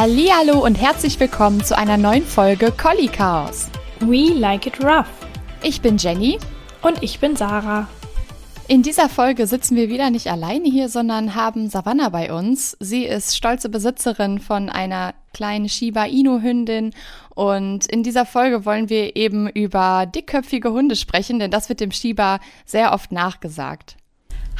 Hallo und herzlich willkommen zu einer neuen Folge Collie Chaos. We like it rough. Ich bin Jenny und ich bin Sarah. In dieser Folge sitzen wir wieder nicht alleine hier, sondern haben Savannah bei uns. Sie ist stolze Besitzerin von einer kleinen Shiba Inu Hündin und in dieser Folge wollen wir eben über dickköpfige Hunde sprechen, denn das wird dem Shiba sehr oft nachgesagt.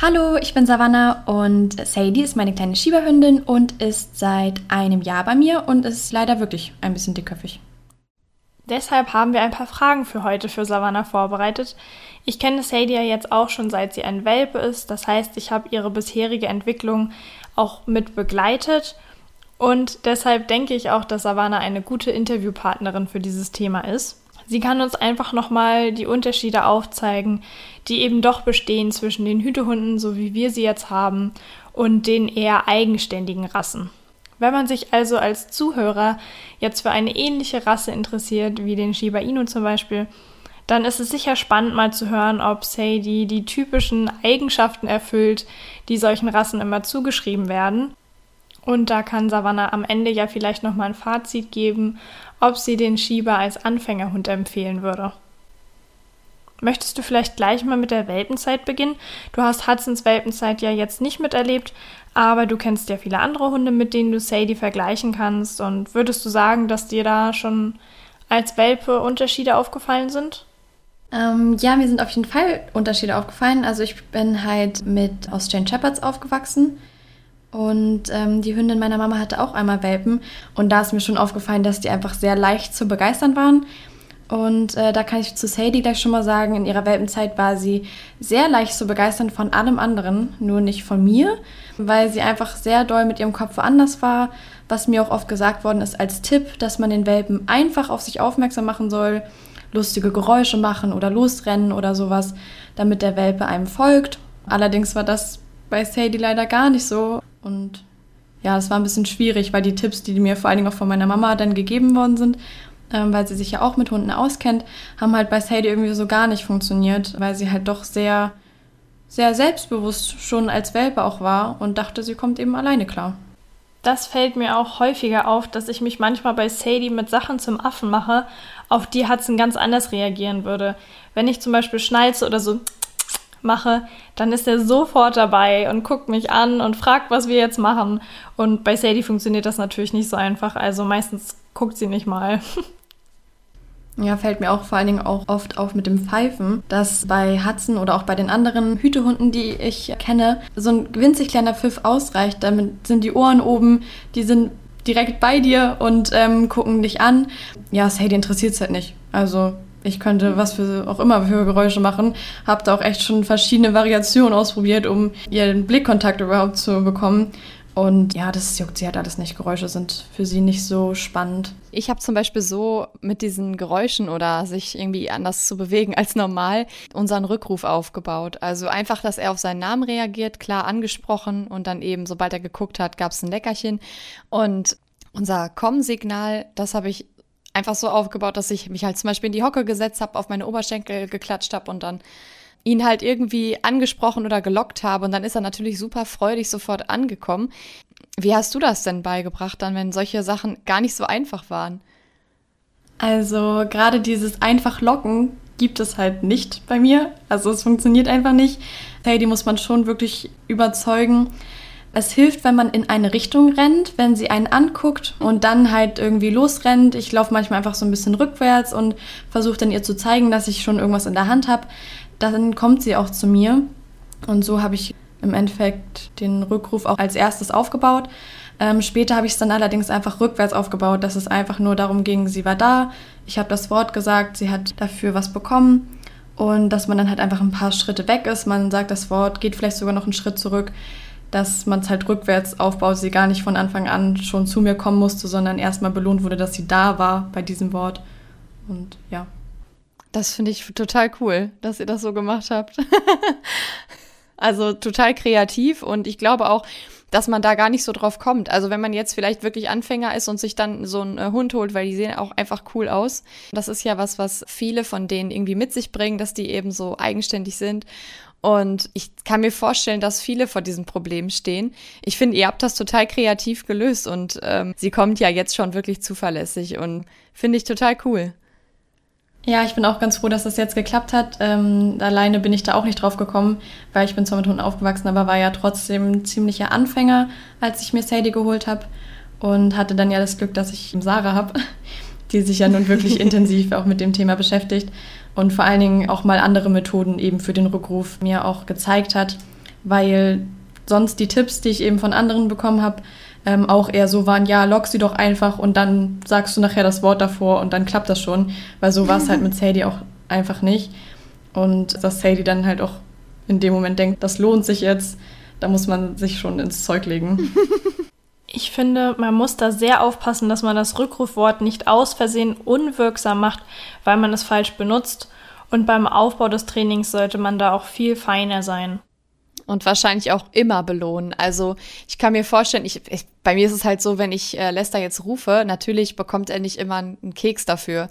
Hallo, ich bin Savannah und Sadie ist meine kleine Schieberhündin und ist seit einem Jahr bei mir und ist leider wirklich ein bisschen dickköpfig. Deshalb haben wir ein paar Fragen für heute für Savannah vorbereitet. Ich kenne Sadie ja jetzt auch schon seit sie ein Welpe ist, das heißt, ich habe ihre bisherige Entwicklung auch mit begleitet und deshalb denke ich auch, dass Savannah eine gute Interviewpartnerin für dieses Thema ist. Sie kann uns einfach nochmal die Unterschiede aufzeigen, die eben doch bestehen zwischen den Hütehunden, so wie wir sie jetzt haben, und den eher eigenständigen Rassen. Wenn man sich also als Zuhörer jetzt für eine ähnliche Rasse interessiert, wie den Shiba Inu zum Beispiel, dann ist es sicher spannend mal zu hören, ob Sadie die typischen Eigenschaften erfüllt, die solchen Rassen immer zugeschrieben werden. Und da kann Savannah am Ende ja vielleicht nochmal ein Fazit geben, ob sie den Shiba als Anfängerhund empfehlen würde. Möchtest du vielleicht gleich mal mit der Welpenzeit beginnen? Du hast Hudsons Welpenzeit ja jetzt nicht miterlebt, aber du kennst ja viele andere Hunde, mit denen du Sadie vergleichen kannst. Und würdest du sagen, dass dir da schon als Welpe Unterschiede aufgefallen sind? Ähm, ja, mir sind auf jeden Fall Unterschiede aufgefallen. Also ich bin halt mit Australian Shepherds aufgewachsen und ähm, die Hündin meiner Mama hatte auch einmal Welpen. Und da ist mir schon aufgefallen, dass die einfach sehr leicht zu begeistern waren. Und äh, da kann ich zu Sadie gleich schon mal sagen, in ihrer Welpenzeit war sie sehr leicht zu begeistern von allem anderen, nur nicht von mir, weil sie einfach sehr doll mit ihrem Kopf woanders war. Was mir auch oft gesagt worden ist als Tipp, dass man den Welpen einfach auf sich aufmerksam machen soll, lustige Geräusche machen oder losrennen oder sowas, damit der Welpe einem folgt. Allerdings war das bei Sadie leider gar nicht so. Und ja, es war ein bisschen schwierig, weil die Tipps, die mir vor allen Dingen auch von meiner Mama dann gegeben worden sind, ähm, weil sie sich ja auch mit Hunden auskennt, haben halt bei Sadie irgendwie so gar nicht funktioniert, weil sie halt doch sehr, sehr selbstbewusst schon als Welpe auch war und dachte, sie kommt eben alleine klar. Das fällt mir auch häufiger auf, dass ich mich manchmal bei Sadie mit Sachen zum Affen mache, auf die Hudson ganz anders reagieren würde. Wenn ich zum Beispiel schnalze oder so mache, dann ist er sofort dabei und guckt mich an und fragt, was wir jetzt machen. Und bei Sadie funktioniert das natürlich nicht so einfach. Also meistens guckt sie nicht mal. Ja, fällt mir auch vor allen Dingen auch oft auf mit dem Pfeifen, dass bei Hudson oder auch bei den anderen Hütehunden, die ich kenne, so ein winzig kleiner Pfiff ausreicht. Damit sind die Ohren oben, die sind direkt bei dir und ähm, gucken dich an. Ja, Sadie interessiert es halt nicht. Also ich könnte was für auch immer für Geräusche machen. Hab da auch echt schon verschiedene Variationen ausprobiert, um ihren Blickkontakt überhaupt zu bekommen. Und ja, das juckt sie halt alles nicht. Geräusche sind für sie nicht so spannend. Ich habe zum Beispiel so mit diesen Geräuschen oder sich irgendwie anders zu bewegen als normal unseren Rückruf aufgebaut. Also einfach, dass er auf seinen Namen reagiert, klar angesprochen und dann eben, sobald er geguckt hat, gab es ein Leckerchen. Und unser Komm-Signal, das habe ich einfach so aufgebaut, dass ich mich halt zum Beispiel in die Hocke gesetzt habe, auf meine Oberschenkel geklatscht habe und dann ihn halt irgendwie angesprochen oder gelockt habe. Und dann ist er natürlich super freudig sofort angekommen. Wie hast du das denn beigebracht dann, wenn solche Sachen gar nicht so einfach waren? Also gerade dieses einfach locken gibt es halt nicht bei mir. Also es funktioniert einfach nicht. Hey, die muss man schon wirklich überzeugen. Es hilft, wenn man in eine Richtung rennt, wenn sie einen anguckt und dann halt irgendwie losrennt. Ich laufe manchmal einfach so ein bisschen rückwärts und versuche dann ihr zu zeigen, dass ich schon irgendwas in der Hand habe. Dann kommt sie auch zu mir. Und so habe ich im Endeffekt den Rückruf auch als erstes aufgebaut. Ähm, später habe ich es dann allerdings einfach rückwärts aufgebaut, dass es einfach nur darum ging, sie war da, ich habe das Wort gesagt, sie hat dafür was bekommen und dass man dann halt einfach ein paar Schritte weg ist. Man sagt das Wort, geht vielleicht sogar noch einen Schritt zurück dass man es halt rückwärts aufbaut, sie gar nicht von Anfang an schon zu mir kommen musste, sondern erstmal belohnt wurde, dass sie da war bei diesem Wort. Und ja. Das finde ich total cool, dass ihr das so gemacht habt. also total kreativ und ich glaube auch, dass man da gar nicht so drauf kommt. Also wenn man jetzt vielleicht wirklich Anfänger ist und sich dann so einen äh, Hund holt, weil die sehen auch einfach cool aus. Das ist ja was, was viele von denen irgendwie mit sich bringen, dass die eben so eigenständig sind. Und ich kann mir vorstellen, dass viele vor diesem Problem stehen. Ich finde, ihr habt das total kreativ gelöst und ähm, sie kommt ja jetzt schon wirklich zuverlässig und finde ich total cool. Ja, ich bin auch ganz froh, dass das jetzt geklappt hat. Ähm, alleine bin ich da auch nicht drauf gekommen, weil ich bin zwar mit Hunden aufgewachsen, aber war ja trotzdem ein ziemlicher Anfänger, als ich mir Sadie geholt habe. Und hatte dann ja das Glück, dass ich Sarah habe, die sich ja nun wirklich intensiv auch mit dem Thema beschäftigt und vor allen Dingen auch mal andere Methoden eben für den Rückruf mir auch gezeigt hat, weil sonst die Tipps, die ich eben von anderen bekommen habe, ähm, auch eher so waren, ja, lock sie doch einfach und dann sagst du nachher das Wort davor und dann klappt das schon, weil so war es halt mit Sadie auch einfach nicht. Und dass Sadie dann halt auch in dem Moment denkt, das lohnt sich jetzt, da muss man sich schon ins Zeug legen. Ich finde, man muss da sehr aufpassen, dass man das Rückrufwort nicht aus Versehen unwirksam macht, weil man es falsch benutzt. Und beim Aufbau des Trainings sollte man da auch viel feiner sein und wahrscheinlich auch immer belohnen. Also ich kann mir vorstellen, ich, ich, bei mir ist es halt so, wenn ich äh, Lester jetzt rufe, natürlich bekommt er nicht immer einen Keks dafür.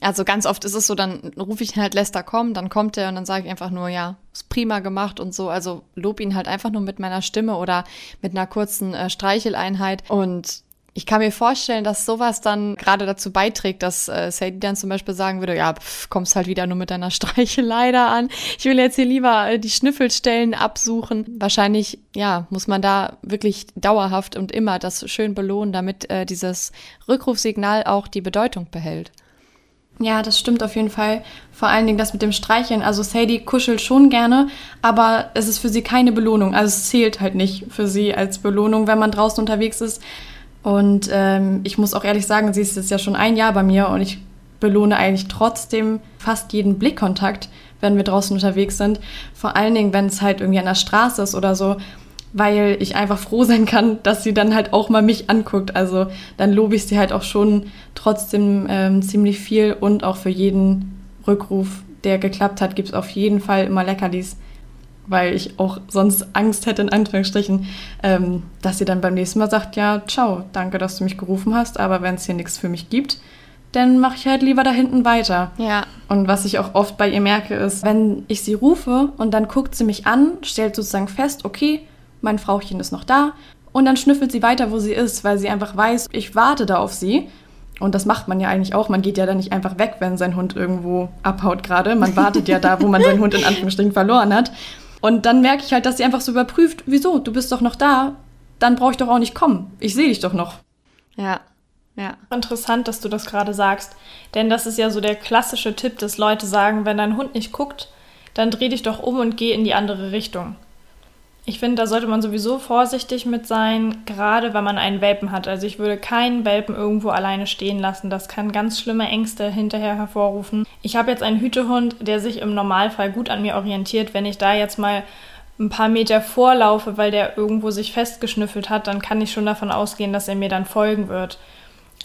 Also ganz oft ist es so, dann rufe ich halt Lester komm, dann kommt er und dann sage ich einfach nur, ja, ist prima gemacht und so. Also lob ihn halt einfach nur mit meiner Stimme oder mit einer kurzen äh, Streicheleinheit und ich kann mir vorstellen, dass sowas dann gerade dazu beiträgt, dass äh, Sadie dann zum Beispiel sagen würde, ja, pf, kommst halt wieder nur mit deiner Streichelei da an. Ich will jetzt hier lieber äh, die Schnüffelstellen absuchen. Wahrscheinlich, ja, muss man da wirklich dauerhaft und immer das schön belohnen, damit äh, dieses Rückrufsignal auch die Bedeutung behält. Ja, das stimmt auf jeden Fall. Vor allen Dingen das mit dem Streicheln. Also Sadie kuschelt schon gerne, aber es ist für sie keine Belohnung. Also es zählt halt nicht für sie als Belohnung, wenn man draußen unterwegs ist. Und ähm, ich muss auch ehrlich sagen, sie ist jetzt ja schon ein Jahr bei mir und ich belohne eigentlich trotzdem fast jeden Blickkontakt, wenn wir draußen unterwegs sind. Vor allen Dingen, wenn es halt irgendwie an der Straße ist oder so, weil ich einfach froh sein kann, dass sie dann halt auch mal mich anguckt. Also dann lobe ich sie halt auch schon trotzdem ähm, ziemlich viel und auch für jeden Rückruf, der geklappt hat, gibt es auf jeden Fall immer Leckerlis weil ich auch sonst Angst hätte, in Anführungsstrichen, ähm, dass sie dann beim nächsten Mal sagt, ja, ciao, danke, dass du mich gerufen hast, aber wenn es hier nichts für mich gibt, dann mache ich halt lieber da hinten weiter. Ja. Und was ich auch oft bei ihr merke, ist, wenn ich sie rufe und dann guckt sie mich an, stellt sozusagen fest, okay, mein Frauchen ist noch da und dann schnüffelt sie weiter, wo sie ist, weil sie einfach weiß, ich warte da auf sie. Und das macht man ja eigentlich auch. Man geht ja dann nicht einfach weg, wenn sein Hund irgendwo abhaut gerade. Man wartet ja da, wo man seinen Hund in Anführungsstrichen verloren hat. Und dann merke ich halt, dass sie einfach so überprüft, wieso, du bist doch noch da, dann brauche ich doch auch nicht kommen. Ich sehe dich doch noch. Ja. Ja. Interessant, dass du das gerade sagst. Denn das ist ja so der klassische Tipp, dass Leute sagen, wenn dein Hund nicht guckt, dann dreh dich doch um und geh in die andere Richtung. Ich finde, da sollte man sowieso vorsichtig mit sein, gerade wenn man einen Welpen hat. Also ich würde keinen Welpen irgendwo alleine stehen lassen. Das kann ganz schlimme Ängste hinterher hervorrufen. Ich habe jetzt einen Hütehund, der sich im Normalfall gut an mir orientiert. Wenn ich da jetzt mal ein paar Meter vorlaufe, weil der irgendwo sich festgeschnüffelt hat, dann kann ich schon davon ausgehen, dass er mir dann folgen wird.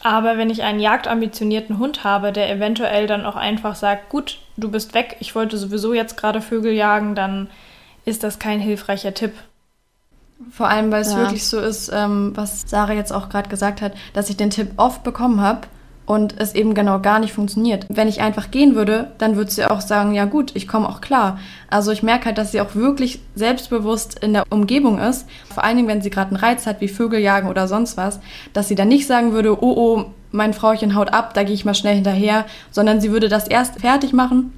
Aber wenn ich einen jagdambitionierten Hund habe, der eventuell dann auch einfach sagt, gut, du bist weg, ich wollte sowieso jetzt gerade Vögel jagen, dann ist das kein hilfreicher Tipp. Vor allem, weil es ja. wirklich so ist, ähm, was Sarah jetzt auch gerade gesagt hat, dass ich den Tipp oft bekommen habe und es eben genau gar nicht funktioniert. Wenn ich einfach gehen würde, dann würde sie auch sagen, ja gut, ich komme auch klar. Also ich merke halt, dass sie auch wirklich selbstbewusst in der Umgebung ist. Vor allen Dingen, wenn sie gerade einen Reiz hat, wie Vögel jagen oder sonst was, dass sie dann nicht sagen würde, oh oh, mein Frauchen haut ab, da gehe ich mal schnell hinterher, sondern sie würde das erst fertig machen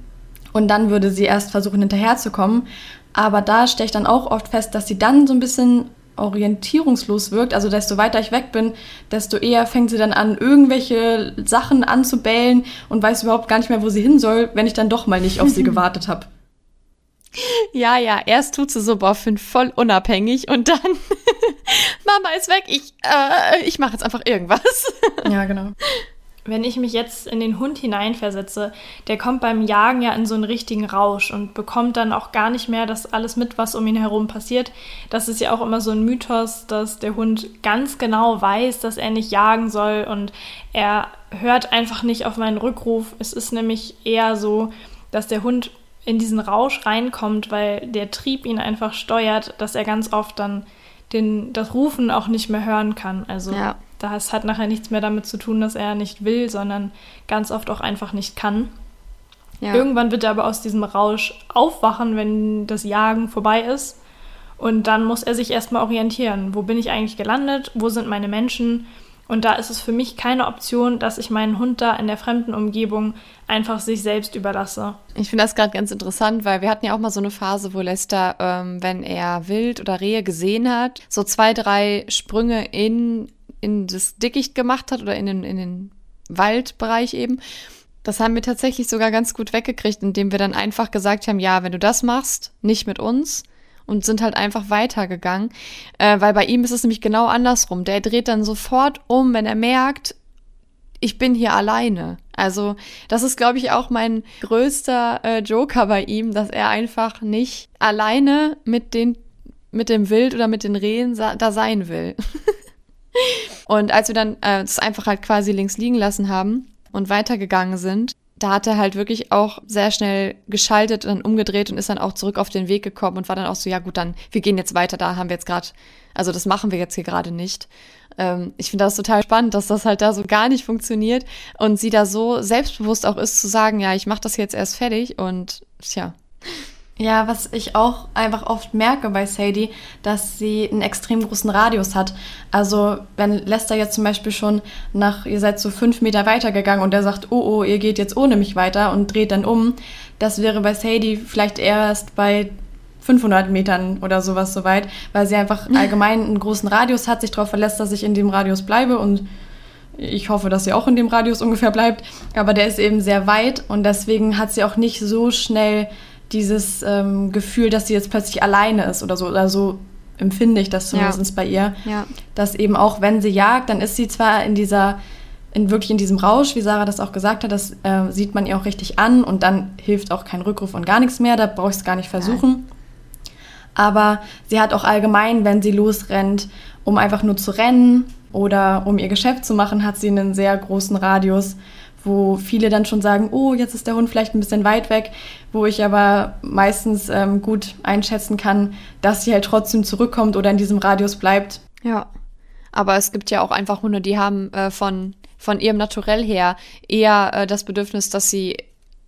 und dann würde sie erst versuchen hinterherzukommen. Aber da stelle ich dann auch oft fest, dass sie dann so ein bisschen orientierungslos wirkt. Also desto weiter ich weg bin, desto eher fängt sie dann an, irgendwelche Sachen anzubellen und weiß überhaupt gar nicht mehr, wo sie hin soll, wenn ich dann doch mal nicht auf sie gewartet habe. Ja, ja, erst tut sie so, boah, find voll unabhängig und dann, Mama ist weg, ich, äh, ich mache jetzt einfach irgendwas. Ja, genau. Wenn ich mich jetzt in den Hund hineinversetze, der kommt beim Jagen ja in so einen richtigen Rausch und bekommt dann auch gar nicht mehr das alles mit, was um ihn herum passiert. Das ist ja auch immer so ein Mythos, dass der Hund ganz genau weiß, dass er nicht jagen soll und er hört einfach nicht auf meinen Rückruf. Es ist nämlich eher so, dass der Hund in diesen Rausch reinkommt, weil der Trieb ihn einfach steuert, dass er ganz oft dann den, das Rufen auch nicht mehr hören kann. Also ja. Das hat nachher nichts mehr damit zu tun, dass er nicht will, sondern ganz oft auch einfach nicht kann. Ja. Irgendwann wird er aber aus diesem Rausch aufwachen, wenn das Jagen vorbei ist. Und dann muss er sich erstmal orientieren. Wo bin ich eigentlich gelandet? Wo sind meine Menschen? Und da ist es für mich keine Option, dass ich meinen Hund da in der fremden Umgebung einfach sich selbst überlasse. Ich finde das gerade ganz interessant, weil wir hatten ja auch mal so eine Phase, wo Lester, ähm, wenn er Wild oder Rehe gesehen hat, so zwei, drei Sprünge in, in das Dickicht gemacht hat oder in den, in den Waldbereich eben. Das haben wir tatsächlich sogar ganz gut weggekriegt, indem wir dann einfach gesagt haben, ja, wenn du das machst, nicht mit uns, und sind halt einfach weitergegangen. Äh, weil bei ihm ist es nämlich genau andersrum. Der dreht dann sofort um, wenn er merkt, ich bin hier alleine. Also das ist, glaube ich, auch mein größter äh, Joker bei ihm, dass er einfach nicht alleine mit den mit dem Wild oder mit den Rehen da sein will. und als wir dann äh, das einfach halt quasi links liegen lassen haben und weitergegangen sind, da hat er halt wirklich auch sehr schnell geschaltet und umgedreht und ist dann auch zurück auf den Weg gekommen und war dann auch so, ja gut, dann, wir gehen jetzt weiter, da haben wir jetzt gerade, also das machen wir jetzt hier gerade nicht. Ähm, ich finde das total spannend, dass das halt da so gar nicht funktioniert und sie da so selbstbewusst auch ist zu sagen, ja, ich mache das jetzt erst fertig und tja. Ja, was ich auch einfach oft merke bei Sadie, dass sie einen extrem großen Radius hat. Also wenn Lester jetzt zum Beispiel schon nach, ihr seid so fünf Meter weitergegangen und er sagt, oh, oh, ihr geht jetzt ohne mich weiter und dreht dann um, das wäre bei Sadie vielleicht erst bei 500 Metern oder sowas soweit, weil sie einfach allgemein einen großen Radius hat, sich darauf verlässt, dass ich in dem Radius bleibe und ich hoffe, dass sie auch in dem Radius ungefähr bleibt, aber der ist eben sehr weit und deswegen hat sie auch nicht so schnell dieses ähm, Gefühl, dass sie jetzt plötzlich alleine ist oder so. Oder so empfinde ich das zumindest ja. bei ihr. Ja. Dass eben auch, wenn sie jagt, dann ist sie zwar in dieser, in wirklich in diesem Rausch, wie Sarah das auch gesagt hat, das äh, sieht man ihr auch richtig an und dann hilft auch kein Rückruf und gar nichts mehr, da brauche ich es gar nicht versuchen. Nein. Aber sie hat auch allgemein, wenn sie losrennt, um einfach nur zu rennen oder um ihr Geschäft zu machen, hat sie einen sehr großen Radius wo viele dann schon sagen, oh, jetzt ist der Hund vielleicht ein bisschen weit weg, wo ich aber meistens ähm, gut einschätzen kann, dass sie halt trotzdem zurückkommt oder in diesem Radius bleibt. Ja, aber es gibt ja auch einfach Hunde, die haben äh, von, von ihrem Naturell her eher äh, das Bedürfnis, dass sie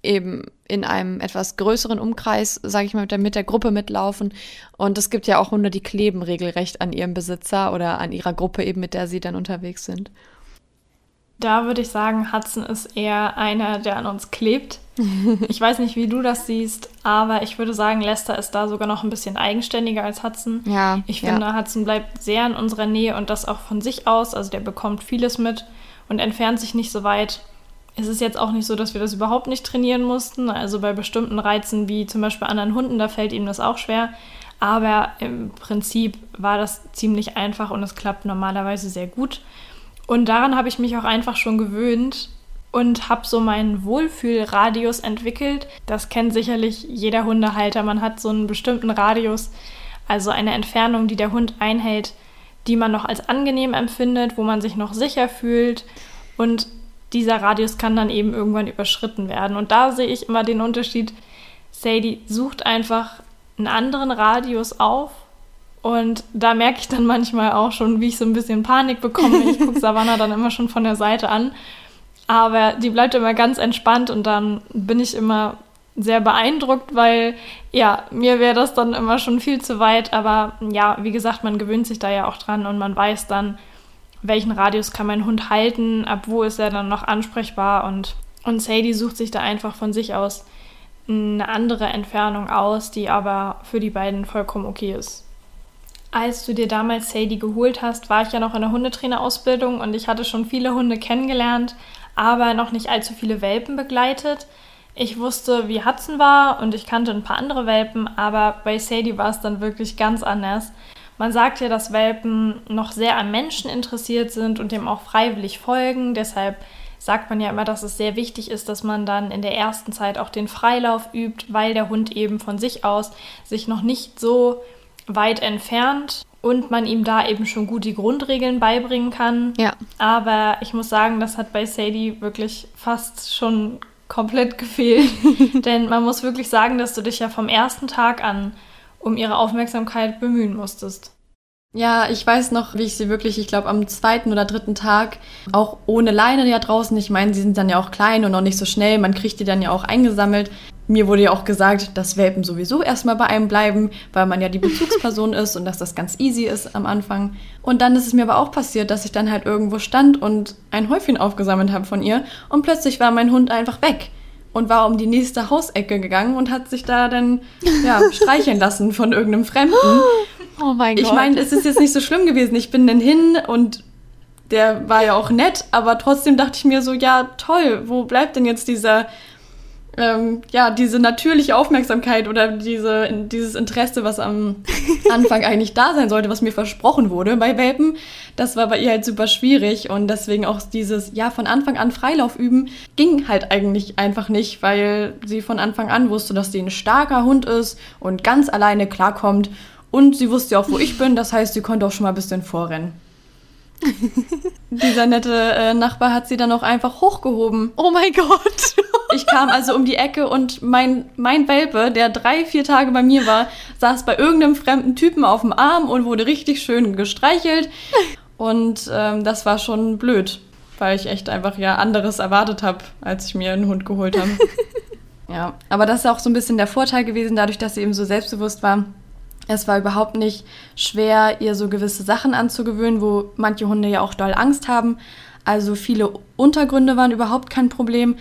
eben in einem etwas größeren Umkreis, sage ich mal, mit der, mit der Gruppe mitlaufen. Und es gibt ja auch Hunde, die kleben regelrecht an ihrem Besitzer oder an ihrer Gruppe eben, mit der sie dann unterwegs sind. Da würde ich sagen, Hudson ist eher einer, der an uns klebt. ich weiß nicht, wie du das siehst, aber ich würde sagen, Lester ist da sogar noch ein bisschen eigenständiger als Hudson. Ja. Ich finde, ja. Hudson bleibt sehr in unserer Nähe und das auch von sich aus. Also der bekommt vieles mit und entfernt sich nicht so weit. Es ist jetzt auch nicht so, dass wir das überhaupt nicht trainieren mussten. Also bei bestimmten Reizen wie zum Beispiel anderen Hunden, da fällt ihm das auch schwer. Aber im Prinzip war das ziemlich einfach und es klappt normalerweise sehr gut. Und daran habe ich mich auch einfach schon gewöhnt und habe so meinen Wohlfühlradius entwickelt. Das kennt sicherlich jeder Hundehalter. Man hat so einen bestimmten Radius, also eine Entfernung, die der Hund einhält, die man noch als angenehm empfindet, wo man sich noch sicher fühlt. Und dieser Radius kann dann eben irgendwann überschritten werden. Und da sehe ich immer den Unterschied. Sadie sucht einfach einen anderen Radius auf und da merke ich dann manchmal auch schon, wie ich so ein bisschen Panik bekomme. Ich gucke Savannah dann immer schon von der Seite an. Aber die bleibt immer ganz entspannt und dann bin ich immer sehr beeindruckt, weil ja, mir wäre das dann immer schon viel zu weit. Aber ja, wie gesagt, man gewöhnt sich da ja auch dran und man weiß dann, welchen Radius kann mein Hund halten, ab wo ist er dann noch ansprechbar und, und Sadie sucht sich da einfach von sich aus eine andere Entfernung aus, die aber für die beiden vollkommen okay ist als du dir damals Sadie geholt hast, war ich ja noch in der Hundetrainerausbildung und ich hatte schon viele Hunde kennengelernt, aber noch nicht allzu viele Welpen begleitet. Ich wusste, wie Hudson war und ich kannte ein paar andere Welpen, aber bei Sadie war es dann wirklich ganz anders. Man sagt ja, dass Welpen noch sehr am Menschen interessiert sind und dem auch freiwillig folgen. Deshalb sagt man ja immer, dass es sehr wichtig ist, dass man dann in der ersten Zeit auch den Freilauf übt, weil der Hund eben von sich aus sich noch nicht so weit entfernt und man ihm da eben schon gut die Grundregeln beibringen kann. Ja. Aber ich muss sagen, das hat bei Sadie wirklich fast schon komplett gefehlt. Denn man muss wirklich sagen, dass du dich ja vom ersten Tag an um ihre Aufmerksamkeit bemühen musstest. Ja, ich weiß noch, wie ich sie wirklich, ich glaube, am zweiten oder dritten Tag auch ohne Leine ja draußen. Ich meine, sie sind dann ja auch klein und noch nicht so schnell. Man kriegt die dann ja auch eingesammelt. Mir wurde ja auch gesagt, dass Welpen sowieso erstmal bei einem bleiben, weil man ja die Bezugsperson ist und dass das ganz easy ist am Anfang. Und dann ist es mir aber auch passiert, dass ich dann halt irgendwo stand und ein Häufchen aufgesammelt habe von ihr und plötzlich war mein Hund einfach weg und war um die nächste Hausecke gegangen und hat sich da dann ja, streicheln lassen von irgendeinem Fremden. Oh mein Gott. Ich meine, es ist jetzt nicht so schlimm gewesen. Ich bin dann hin und der war ja auch nett, aber trotzdem dachte ich mir so, ja, toll, wo bleibt denn jetzt dieser, ähm, ja, diese natürliche Aufmerksamkeit oder diese, dieses Interesse, was am Anfang eigentlich da sein sollte, was mir versprochen wurde bei Welpen. Das war bei ihr halt super schwierig und deswegen auch dieses, ja, von Anfang an Freilauf üben, ging halt eigentlich einfach nicht, weil sie von Anfang an wusste, dass sie ein starker Hund ist und ganz alleine klarkommt und sie wusste ja auch, wo ich bin, das heißt, sie konnte auch schon mal ein bisschen vorrennen. Dieser nette äh, Nachbar hat sie dann auch einfach hochgehoben. Oh mein Gott. ich kam also um die Ecke und mein, mein Welpe, der drei, vier Tage bei mir war, saß bei irgendeinem fremden Typen auf dem Arm und wurde richtig schön gestreichelt. Und ähm, das war schon blöd, weil ich echt einfach ja anderes erwartet habe, als ich mir einen Hund geholt habe. ja, aber das ist auch so ein bisschen der Vorteil gewesen, dadurch, dass sie eben so selbstbewusst war es war überhaupt nicht schwer, ihr so gewisse Sachen anzugewöhnen, wo manche Hunde ja auch doll Angst haben. Also viele Untergründe waren überhaupt kein Problem.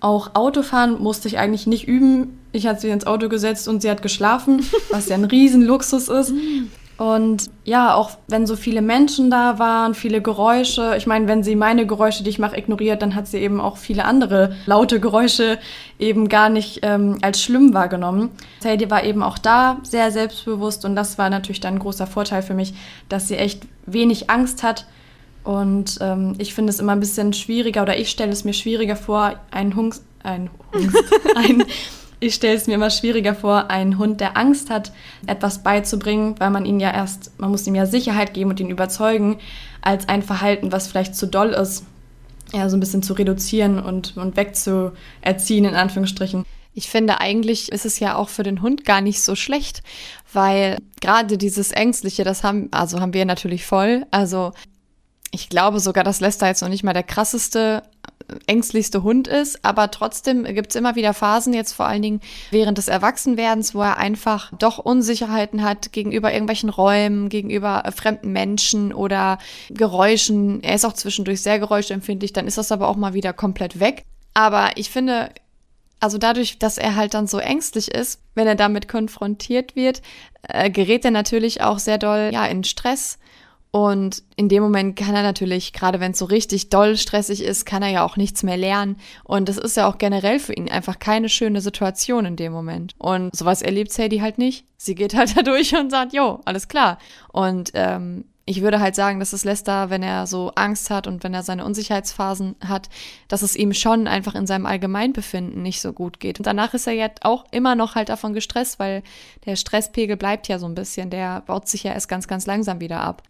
Auch Autofahren musste ich eigentlich nicht üben. Ich hatte sie ins Auto gesetzt und sie hat geschlafen, was ja ein Riesenluxus ist. Und ja, auch wenn so viele Menschen da waren, viele Geräusche. Ich meine, wenn sie meine Geräusche, die ich mache, ignoriert, dann hat sie eben auch viele andere laute Geräusche eben gar nicht ähm, als schlimm wahrgenommen. Sadie war eben auch da, sehr selbstbewusst und das war natürlich dann ein großer Vorteil für mich, dass sie echt wenig Angst hat. Und ähm, ich finde es immer ein bisschen schwieriger oder ich stelle es mir schwieriger vor, einen Hund, ein Hund, ein ich stelle es mir immer schwieriger vor, einen Hund, der Angst hat, etwas beizubringen, weil man ihn ja erst, man muss ihm ja Sicherheit geben und ihn überzeugen, als ein Verhalten, was vielleicht zu doll ist, ja, so ein bisschen zu reduzieren und, und wegzuerziehen, in Anführungsstrichen. Ich finde, eigentlich ist es ja auch für den Hund gar nicht so schlecht, weil gerade dieses Ängstliche, das haben, also haben wir natürlich voll. Also ich glaube sogar, dass Lester jetzt noch nicht mal der krasseste ängstlichste Hund ist, aber trotzdem gibt es immer wieder Phasen, jetzt vor allen Dingen während des Erwachsenwerdens, wo er einfach doch Unsicherheiten hat gegenüber irgendwelchen Räumen, gegenüber äh, fremden Menschen oder Geräuschen. Er ist auch zwischendurch sehr geräuschempfindlich, dann ist das aber auch mal wieder komplett weg. Aber ich finde, also dadurch, dass er halt dann so ängstlich ist, wenn er damit konfrontiert wird, äh, gerät er natürlich auch sehr doll ja in Stress und in dem Moment kann er natürlich, gerade wenn es so richtig doll stressig ist, kann er ja auch nichts mehr lernen. Und das ist ja auch generell für ihn einfach keine schöne Situation in dem Moment. Und sowas erlebt Sadie halt nicht. Sie geht halt da durch und sagt, jo, alles klar. Und ähm, ich würde halt sagen, dass es Lester, wenn er so Angst hat und wenn er seine Unsicherheitsphasen hat, dass es ihm schon einfach in seinem Allgemeinbefinden nicht so gut geht. Und danach ist er ja auch immer noch halt davon gestresst, weil der Stresspegel bleibt ja so ein bisschen. Der baut sich ja erst ganz, ganz langsam wieder ab.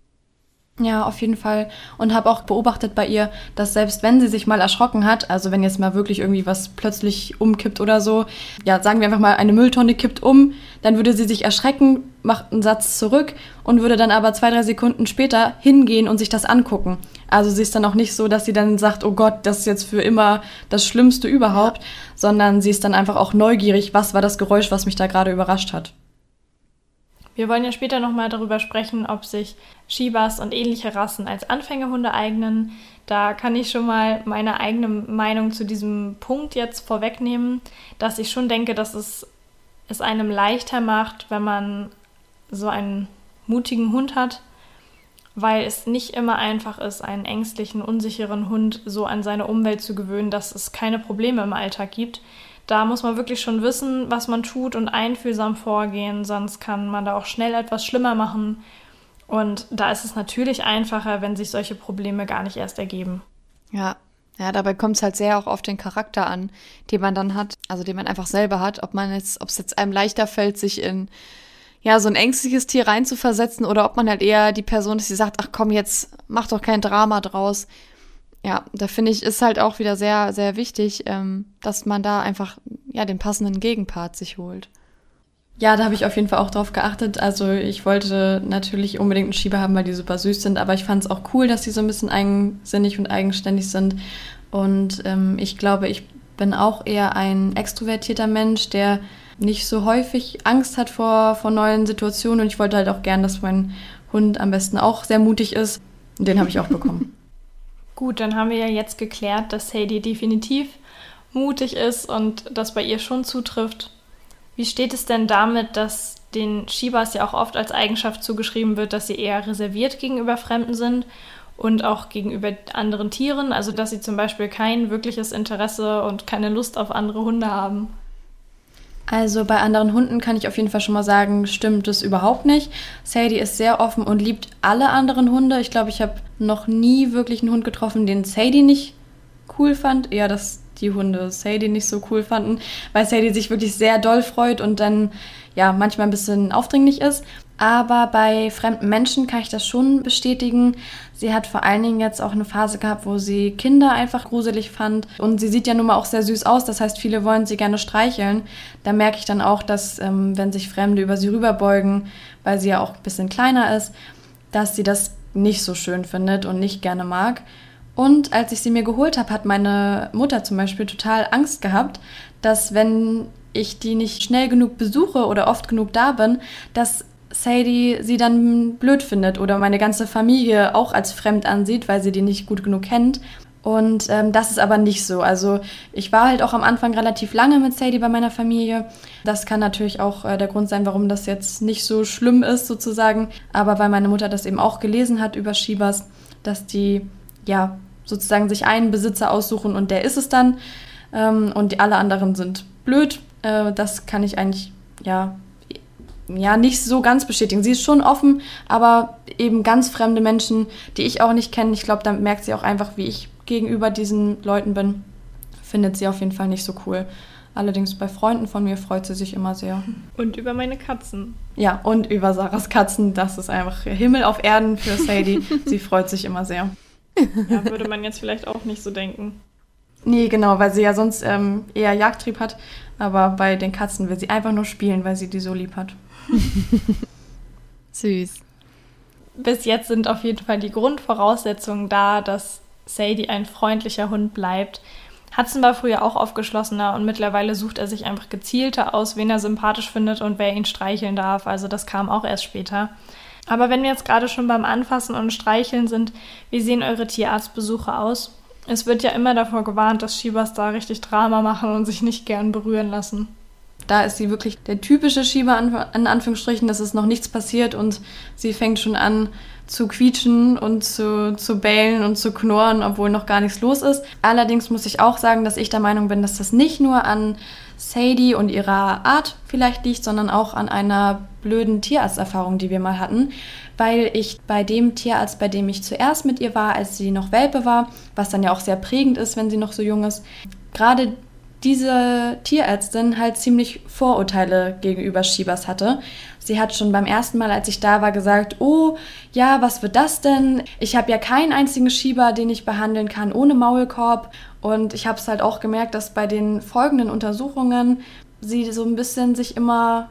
Ja, auf jeden Fall. Und habe auch beobachtet bei ihr, dass selbst wenn sie sich mal erschrocken hat, also wenn jetzt mal wirklich irgendwie was plötzlich umkippt oder so, ja, sagen wir einfach mal, eine Mülltonne kippt um, dann würde sie sich erschrecken, macht einen Satz zurück und würde dann aber zwei, drei Sekunden später hingehen und sich das angucken. Also sie ist dann auch nicht so, dass sie dann sagt, oh Gott, das ist jetzt für immer das Schlimmste überhaupt, ja. sondern sie ist dann einfach auch neugierig, was war das Geräusch, was mich da gerade überrascht hat. Wir wollen ja später nochmal darüber sprechen, ob sich Shibas und ähnliche Rassen als Anfängerhunde eignen. Da kann ich schon mal meine eigene Meinung zu diesem Punkt jetzt vorwegnehmen, dass ich schon denke, dass es es einem leichter macht, wenn man so einen mutigen Hund hat, weil es nicht immer einfach ist, einen ängstlichen, unsicheren Hund so an seine Umwelt zu gewöhnen, dass es keine Probleme im Alltag gibt. Da muss man wirklich schon wissen, was man tut und einfühlsam vorgehen, sonst kann man da auch schnell etwas schlimmer machen. Und da ist es natürlich einfacher, wenn sich solche Probleme gar nicht erst ergeben. Ja, ja, dabei kommt es halt sehr auch auf den Charakter an, den man dann hat, also den man einfach selber hat, ob man jetzt, ob es jetzt einem leichter fällt, sich in ja, so ein ängstliches Tier reinzuversetzen oder ob man halt eher die Person ist, die sagt, ach komm, jetzt mach doch kein Drama draus ja, da finde ich, ist halt auch wieder sehr, sehr wichtig, ähm, dass man da einfach ja den passenden Gegenpart sich holt. Ja, da habe ich auf jeden Fall auch drauf geachtet. Also ich wollte natürlich unbedingt einen Schieber haben, weil die super süß sind, aber ich fand es auch cool, dass sie so ein bisschen eigensinnig und eigenständig sind. Und ähm, ich glaube, ich bin auch eher ein extrovertierter Mensch, der nicht so häufig Angst hat vor, vor neuen Situationen. Und ich wollte halt auch gern, dass mein Hund am besten auch sehr mutig ist. Und den habe ich auch bekommen. Gut, dann haben wir ja jetzt geklärt, dass Sadie definitiv mutig ist und das bei ihr schon zutrifft. Wie steht es denn damit, dass den Shibas ja auch oft als Eigenschaft zugeschrieben wird, dass sie eher reserviert gegenüber Fremden sind und auch gegenüber anderen Tieren, also dass sie zum Beispiel kein wirkliches Interesse und keine Lust auf andere Hunde haben? Also bei anderen Hunden kann ich auf jeden Fall schon mal sagen, stimmt es überhaupt nicht. Sadie ist sehr offen und liebt alle anderen Hunde. Ich glaube, ich habe noch nie wirklich einen Hund getroffen, den Sadie nicht cool fand. Eher, dass die Hunde Sadie nicht so cool fanden, weil Sadie sich wirklich sehr doll freut und dann ja manchmal ein bisschen aufdringlich ist. Aber bei fremden Menschen kann ich das schon bestätigen. Sie hat vor allen Dingen jetzt auch eine Phase gehabt, wo sie Kinder einfach gruselig fand. Und sie sieht ja nun mal auch sehr süß aus. Das heißt, viele wollen sie gerne streicheln. Da merke ich dann auch, dass ähm, wenn sich Fremde über sie rüberbeugen, weil sie ja auch ein bisschen kleiner ist, dass sie das nicht so schön findet und nicht gerne mag. Und als ich sie mir geholt habe, hat meine Mutter zum Beispiel total Angst gehabt, dass wenn ich die nicht schnell genug besuche oder oft genug da bin, dass Sadie sie dann blöd findet oder meine ganze Familie auch als fremd ansieht, weil sie die nicht gut genug kennt. Und ähm, das ist aber nicht so. Also ich war halt auch am Anfang relativ lange mit Sadie bei meiner Familie. Das kann natürlich auch äh, der Grund sein, warum das jetzt nicht so schlimm ist sozusagen. Aber weil meine Mutter das eben auch gelesen hat über Shibas, dass die ja sozusagen sich einen Besitzer aussuchen und der ist es dann. Ähm, und alle anderen sind blöd. Äh, das kann ich eigentlich ja ja, nicht so ganz bestätigen. Sie ist schon offen, aber eben ganz fremde Menschen, die ich auch nicht kenne. Ich glaube, da merkt sie auch einfach, wie ich gegenüber diesen Leuten bin. Findet sie auf jeden Fall nicht so cool. Allerdings bei Freunden von mir freut sie sich immer sehr. Und über meine Katzen. Ja, und über Sarahs Katzen. Das ist einfach Himmel auf Erden für Sadie. sie freut sich immer sehr. Ja, würde man jetzt vielleicht auch nicht so denken. Nee, genau, weil sie ja sonst ähm, eher Jagdtrieb hat. Aber bei den Katzen will sie einfach nur spielen, weil sie die so lieb hat. Süß. Bis jetzt sind auf jeden Fall die Grundvoraussetzungen da, dass Sadie ein freundlicher Hund bleibt. Hudson war früher auch aufgeschlossener und mittlerweile sucht er sich einfach gezielter aus, wen er sympathisch findet und wer ihn streicheln darf. Also das kam auch erst später. Aber wenn wir jetzt gerade schon beim Anfassen und Streicheln sind, wie sehen eure Tierarztbesuche aus? Es wird ja immer davor gewarnt, dass Shibas da richtig Drama machen und sich nicht gern berühren lassen da ist sie wirklich der typische Schieber in Anführungsstrichen, dass ist noch nichts passiert und sie fängt schon an zu quietschen und zu, zu bellen und zu knurren, obwohl noch gar nichts los ist. Allerdings muss ich auch sagen, dass ich der Meinung bin, dass das nicht nur an Sadie und ihrer Art vielleicht liegt, sondern auch an einer blöden Tierarzterfahrung, die wir mal hatten, weil ich bei dem Tierarzt, bei dem ich zuerst mit ihr war, als sie noch Welpe war, was dann ja auch sehr prägend ist, wenn sie noch so jung ist, gerade diese Tierärztin halt ziemlich Vorurteile gegenüber Schiebers hatte. Sie hat schon beim ersten Mal, als ich da war, gesagt, oh, ja, was wird das denn? Ich habe ja keinen einzigen Schieber, den ich behandeln kann ohne Maulkorb. Und ich habe es halt auch gemerkt, dass bei den folgenden Untersuchungen sie so ein bisschen sich immer,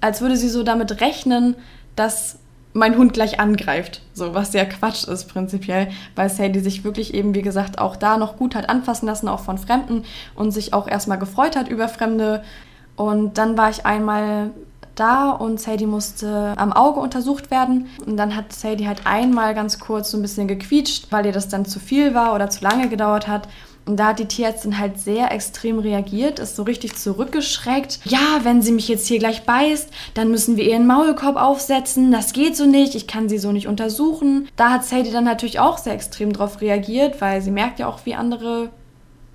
als würde sie so damit rechnen, dass mein Hund gleich angreift. So, was ja Quatsch ist prinzipiell, weil Sadie sich wirklich eben, wie gesagt, auch da noch gut hat anfassen lassen, auch von Fremden und sich auch erstmal gefreut hat über Fremde. Und dann war ich einmal da und Sadie musste am Auge untersucht werden. Und dann hat Sadie halt einmal ganz kurz so ein bisschen gequietscht, weil ihr das dann zu viel war oder zu lange gedauert hat. Und da hat die Tierärztin halt sehr extrem reagiert, ist so richtig zurückgeschreckt. Ja, wenn sie mich jetzt hier gleich beißt, dann müssen wir ihren Maulkorb aufsetzen. Das geht so nicht, ich kann sie so nicht untersuchen. Da hat Sadie dann natürlich auch sehr extrem drauf reagiert, weil sie merkt ja auch, wie andere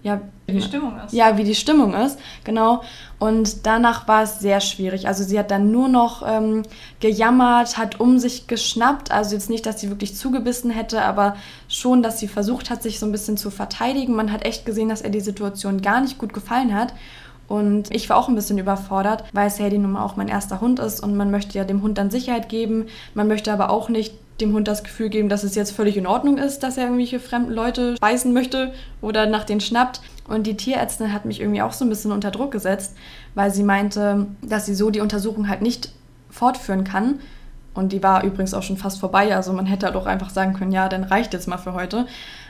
ja, wie die Stimmung ist. Ja, wie die Stimmung ist, genau. Und danach war es sehr schwierig. Also sie hat dann nur noch ähm, gejammert, hat um sich geschnappt. Also jetzt nicht, dass sie wirklich zugebissen hätte, aber schon, dass sie versucht hat, sich so ein bisschen zu verteidigen. Man hat echt gesehen, dass er die Situation gar nicht gut gefallen hat. Und ich war auch ein bisschen überfordert, weil Sadie nun mal auch mein erster Hund ist und man möchte ja dem Hund dann Sicherheit geben. Man möchte aber auch nicht dem Hund das Gefühl geben, dass es jetzt völlig in Ordnung ist, dass er irgendwelche fremden Leute beißen möchte oder nach denen schnappt. Und die Tierärztin hat mich irgendwie auch so ein bisschen unter Druck gesetzt, weil sie meinte, dass sie so die Untersuchung halt nicht fortführen kann. Und die war übrigens auch schon fast vorbei, also man hätte halt auch einfach sagen können, ja, dann reicht jetzt mal für heute.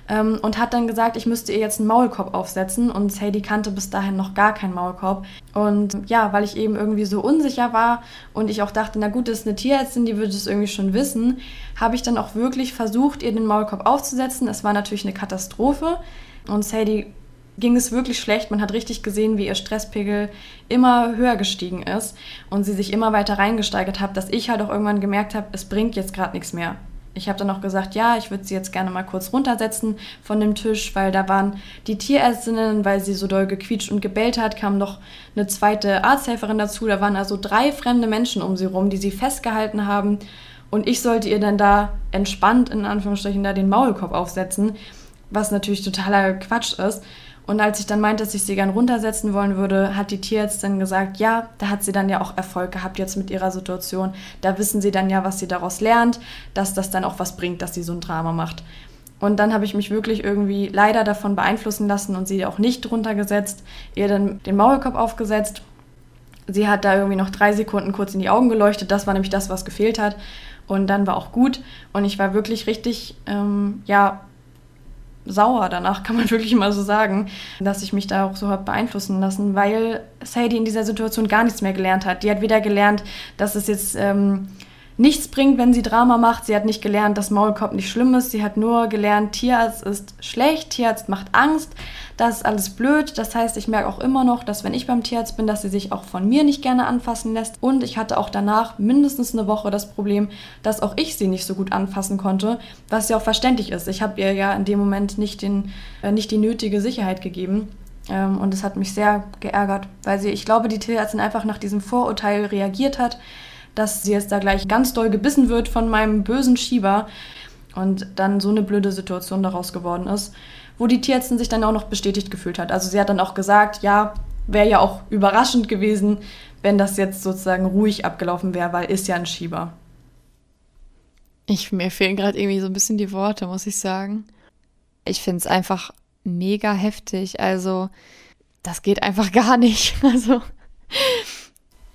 Ähm, und hat dann gesagt, ich müsste ihr jetzt einen Maulkorb aufsetzen. Und Sadie kannte bis dahin noch gar keinen Maulkorb. Und ja, weil ich eben irgendwie so unsicher war und ich auch dachte, na gut, das ist eine Tierärztin, die würde es irgendwie schon wissen, habe ich dann auch wirklich versucht, ihr den Maulkorb aufzusetzen. Es war natürlich eine Katastrophe. Und Sadie ging es wirklich schlecht. Man hat richtig gesehen, wie ihr Stresspegel immer höher gestiegen ist und sie sich immer weiter reingesteigert hat, dass ich halt auch irgendwann gemerkt habe, es bringt jetzt gerade nichts mehr. Ich habe dann auch gesagt, ja, ich würde sie jetzt gerne mal kurz runtersetzen von dem Tisch, weil da waren die Tierärztinnen, weil sie so doll gequietscht und gebellt hat, kam noch eine zweite Arzthelferin dazu. Da waren also drei fremde Menschen um sie rum, die sie festgehalten haben. Und ich sollte ihr dann da entspannt, in Anführungsstrichen, da den Maulkorb aufsetzen, was natürlich totaler Quatsch ist. Und als ich dann meinte, dass ich sie gern runtersetzen wollen würde, hat die Tierärztin gesagt, ja, da hat sie dann ja auch Erfolg gehabt jetzt mit ihrer Situation. Da wissen sie dann ja, was sie daraus lernt, dass das dann auch was bringt, dass sie so ein Drama macht. Und dann habe ich mich wirklich irgendwie leider davon beeinflussen lassen und sie auch nicht runtergesetzt, ihr dann den Maulkorb aufgesetzt. Sie hat da irgendwie noch drei Sekunden kurz in die Augen geleuchtet. Das war nämlich das, was gefehlt hat. Und dann war auch gut. Und ich war wirklich richtig, ähm, ja, sauer danach, kann man wirklich mal so sagen, dass ich mich da auch so habe beeinflussen lassen, weil Sadie in dieser Situation gar nichts mehr gelernt hat. Die hat weder gelernt, dass es jetzt ähm, nichts bringt, wenn sie Drama macht. Sie hat nicht gelernt, dass Maulkorb nicht schlimm ist. Sie hat nur gelernt, Tierarzt ist schlecht, Tierarzt macht Angst. Das ist alles blöd. Das heißt, ich merke auch immer noch, dass wenn ich beim Tierarzt bin, dass sie sich auch von mir nicht gerne anfassen lässt. Und ich hatte auch danach mindestens eine Woche das Problem, dass auch ich sie nicht so gut anfassen konnte, was ja auch verständlich ist. Ich habe ihr ja in dem Moment nicht, den, äh, nicht die nötige Sicherheit gegeben. Ähm, und es hat mich sehr geärgert, weil sie, ich glaube, die Tierärztin einfach nach diesem Vorurteil reagiert hat, dass sie jetzt da gleich ganz doll gebissen wird von meinem bösen Schieber und dann so eine blöde Situation daraus geworden ist wo die Tierärztin sich dann auch noch bestätigt gefühlt hat. Also sie hat dann auch gesagt, ja, wäre ja auch überraschend gewesen, wenn das jetzt sozusagen ruhig abgelaufen wäre, weil ist ja ein Schieber. Ich, mir fehlen gerade irgendwie so ein bisschen die Worte, muss ich sagen. Ich finde es einfach mega heftig. Also, das geht einfach gar nicht. Also.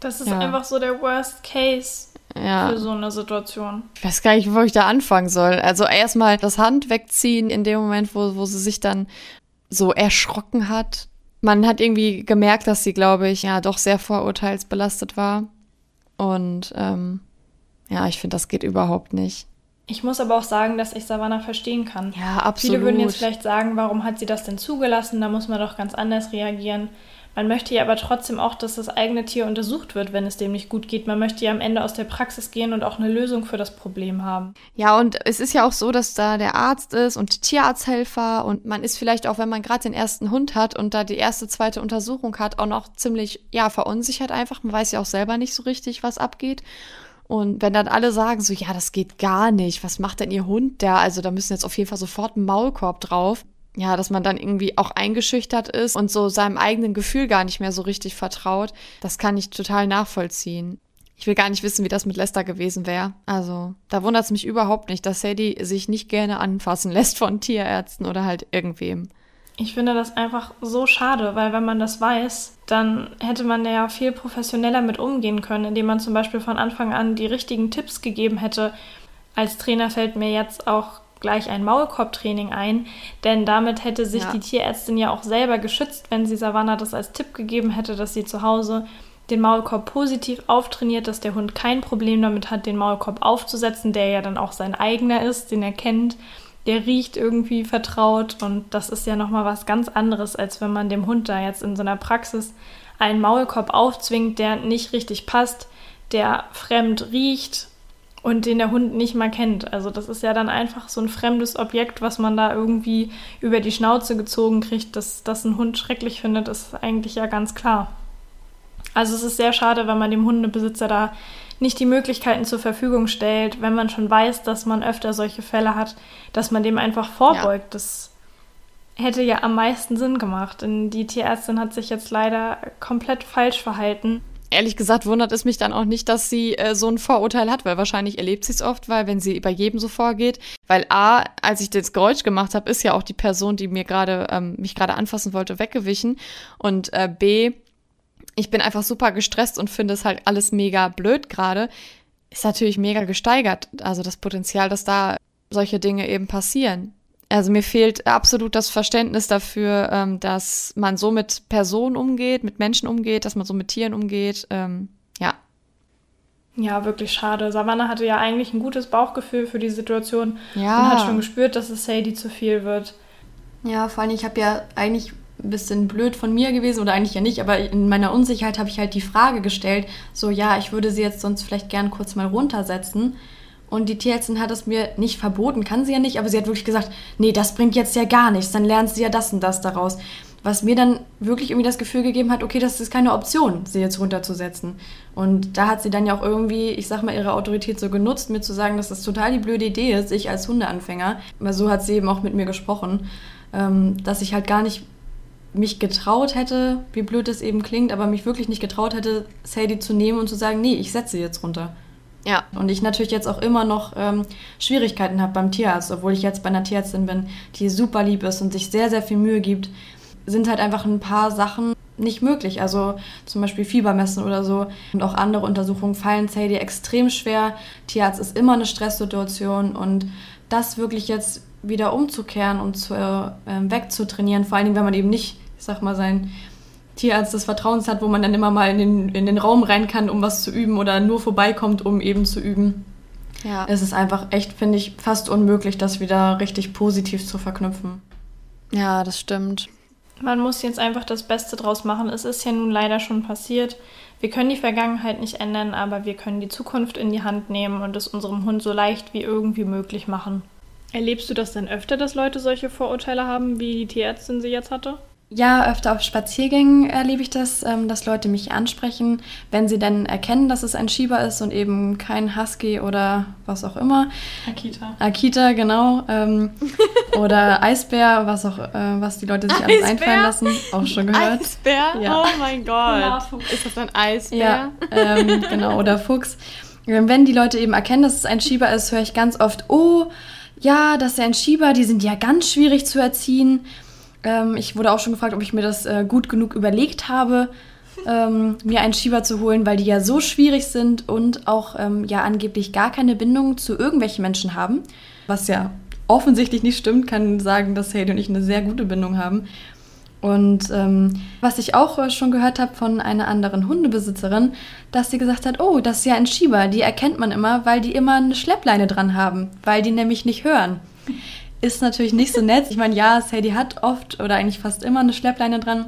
Das ist ja. einfach so der Worst Case ja. für so eine Situation. Ich weiß gar nicht, wo ich da anfangen soll. Also erstmal das Hand wegziehen in dem Moment, wo, wo sie sich dann so erschrocken hat. Man hat irgendwie gemerkt, dass sie, glaube ich, ja doch sehr vorurteilsbelastet war. Und ähm, ja, ich finde, das geht überhaupt nicht. Ich muss aber auch sagen, dass ich Savannah verstehen kann. Ja, absolut. Viele würden jetzt vielleicht sagen, warum hat sie das denn zugelassen? Da muss man doch ganz anders reagieren. Man möchte ja aber trotzdem auch, dass das eigene Tier untersucht wird, wenn es dem nicht gut geht. Man möchte ja am Ende aus der Praxis gehen und auch eine Lösung für das Problem haben. Ja, und es ist ja auch so, dass da der Arzt ist und Tierarzthelfer und man ist vielleicht auch, wenn man gerade den ersten Hund hat und da die erste, zweite Untersuchung hat, auch noch ziemlich, ja, verunsichert einfach. Man weiß ja auch selber nicht so richtig, was abgeht. Und wenn dann alle sagen so, ja, das geht gar nicht, was macht denn ihr Hund da? Also da müssen jetzt auf jeden Fall sofort ein Maulkorb drauf ja, dass man dann irgendwie auch eingeschüchtert ist und so seinem eigenen Gefühl gar nicht mehr so richtig vertraut, das kann ich total nachvollziehen. Ich will gar nicht wissen, wie das mit Lester gewesen wäre. Also, da wundert es mich überhaupt nicht, dass Sadie sich nicht gerne anfassen lässt von Tierärzten oder halt irgendwem. Ich finde das einfach so schade, weil wenn man das weiß, dann hätte man ja viel professioneller mit umgehen können, indem man zum Beispiel von Anfang an die richtigen Tipps gegeben hätte. Als Trainer fällt mir jetzt auch gleich ein Maulkorbtraining ein, denn damit hätte sich ja. die Tierärztin ja auch selber geschützt, wenn sie Savannah das als Tipp gegeben hätte, dass sie zu Hause den Maulkorb positiv auftrainiert, dass der Hund kein Problem damit hat, den Maulkorb aufzusetzen, der ja dann auch sein eigener ist, den er kennt. Der riecht irgendwie vertraut und das ist ja nochmal was ganz anderes, als wenn man dem Hund da jetzt in so einer Praxis einen Maulkorb aufzwingt, der nicht richtig passt, der fremd riecht und den der Hund nicht mal kennt. Also das ist ja dann einfach so ein fremdes Objekt, was man da irgendwie über die Schnauze gezogen kriegt. Dass das ein Hund schrecklich findet, ist eigentlich ja ganz klar. Also es ist sehr schade, wenn man dem Hundebesitzer da nicht die Möglichkeiten zur Verfügung stellt, wenn man schon weiß, dass man öfter solche Fälle hat, dass man dem einfach vorbeugt. Ja. Das hätte ja am meisten Sinn gemacht. Denn die Tierärztin hat sich jetzt leider komplett falsch verhalten. Ehrlich gesagt wundert es mich dann auch nicht, dass sie äh, so ein Vorurteil hat, weil wahrscheinlich erlebt sie es oft, weil wenn sie bei jedem so vorgeht, weil A, als ich das Geräusch gemacht habe, ist ja auch die Person, die mir gerade ähm, mich gerade anfassen wollte, weggewichen. Und äh, B, ich bin einfach super gestresst und finde es halt alles mega blöd gerade, ist natürlich mega gesteigert, also das Potenzial, dass da solche Dinge eben passieren. Also mir fehlt absolut das Verständnis dafür, ähm, dass man so mit Personen umgeht, mit Menschen umgeht, dass man so mit Tieren umgeht. Ähm, ja. Ja, wirklich schade. Savannah hatte ja eigentlich ein gutes Bauchgefühl für die Situation ja. und hat schon gespürt, dass es Sadie zu viel wird. Ja, vor allem, ich habe ja eigentlich ein bisschen blöd von mir gewesen oder eigentlich ja nicht, aber in meiner Unsicherheit habe ich halt die Frage gestellt, so ja, ich würde sie jetzt sonst vielleicht gern kurz mal runtersetzen. Und die Tierärztin hat es mir nicht verboten, kann sie ja nicht, aber sie hat wirklich gesagt, nee, das bringt jetzt ja gar nichts, dann lernt sie ja das und das daraus. Was mir dann wirklich irgendwie das Gefühl gegeben hat, okay, das ist keine Option, sie jetzt runterzusetzen. Und da hat sie dann ja auch irgendwie, ich sag mal, ihre Autorität so genutzt, mir zu sagen, dass das total die blöde Idee ist, ich als Hundeanfänger, weil so hat sie eben auch mit mir gesprochen, ähm, dass ich halt gar nicht mich getraut hätte, wie blöd es eben klingt, aber mich wirklich nicht getraut hätte, Sadie zu nehmen und zu sagen, nee, ich setze sie jetzt runter. Ja. Und ich natürlich jetzt auch immer noch ähm, Schwierigkeiten habe beim Tierarzt, obwohl ich jetzt bei einer Tierärztin bin, die super lieb ist und sich sehr, sehr viel Mühe gibt, sind halt einfach ein paar Sachen nicht möglich. Also zum Beispiel Fiebermessen oder so und auch andere Untersuchungen fallen Sadie extrem schwer. Tierarzt ist immer eine Stresssituation und das wirklich jetzt wieder umzukehren und zu, äh, wegzutrainieren, vor allen Dingen, wenn man eben nicht, ich sag mal, sein Tierarzt des Vertrauens hat, wo man dann immer mal in den, in den Raum rein kann, um was zu üben oder nur vorbeikommt, um eben zu üben. Ja. Es ist einfach echt, finde ich, fast unmöglich, das wieder richtig positiv zu verknüpfen. Ja, das stimmt. Man muss jetzt einfach das Beste draus machen. Es ist ja nun leider schon passiert. Wir können die Vergangenheit nicht ändern, aber wir können die Zukunft in die Hand nehmen und es unserem Hund so leicht wie irgendwie möglich machen. Erlebst du das denn öfter, dass Leute solche Vorurteile haben, wie die Tierärztin sie jetzt hatte? Ja, öfter auf Spaziergängen erlebe ich das, ähm, dass Leute mich ansprechen, wenn sie dann erkennen, dass es ein Schieber ist und eben kein Husky oder was auch immer. Akita. Akita, genau. Ähm, oder Eisbär, was auch, äh, was die Leute sich alles einfallen lassen. Auch schon gehört. Eisbär? Ja. Oh mein Gott. Ist das ein Eisbär? Ja, ähm, genau. Oder Fuchs. Wenn die Leute eben erkennen, dass es ein Schieber ist, höre ich ganz oft, oh, ja, das ist ein Schieber, die sind ja ganz schwierig zu erziehen. Ähm, ich wurde auch schon gefragt, ob ich mir das äh, gut genug überlegt habe, ähm, mir einen Schieber zu holen, weil die ja so schwierig sind und auch ähm, ja angeblich gar keine Bindung zu irgendwelchen Menschen haben. Was ja offensichtlich nicht stimmt, kann sagen, dass Sadie und ich eine sehr gute Bindung haben. Und ähm, was ich auch äh, schon gehört habe von einer anderen Hundebesitzerin, dass sie gesagt hat, oh, das ist ja ein Schieber, die erkennt man immer, weil die immer eine Schleppleine dran haben, weil die nämlich nicht hören ist natürlich nicht so nett. Ich meine, ja, Sadie hat oft oder eigentlich fast immer eine Schleppleine dran,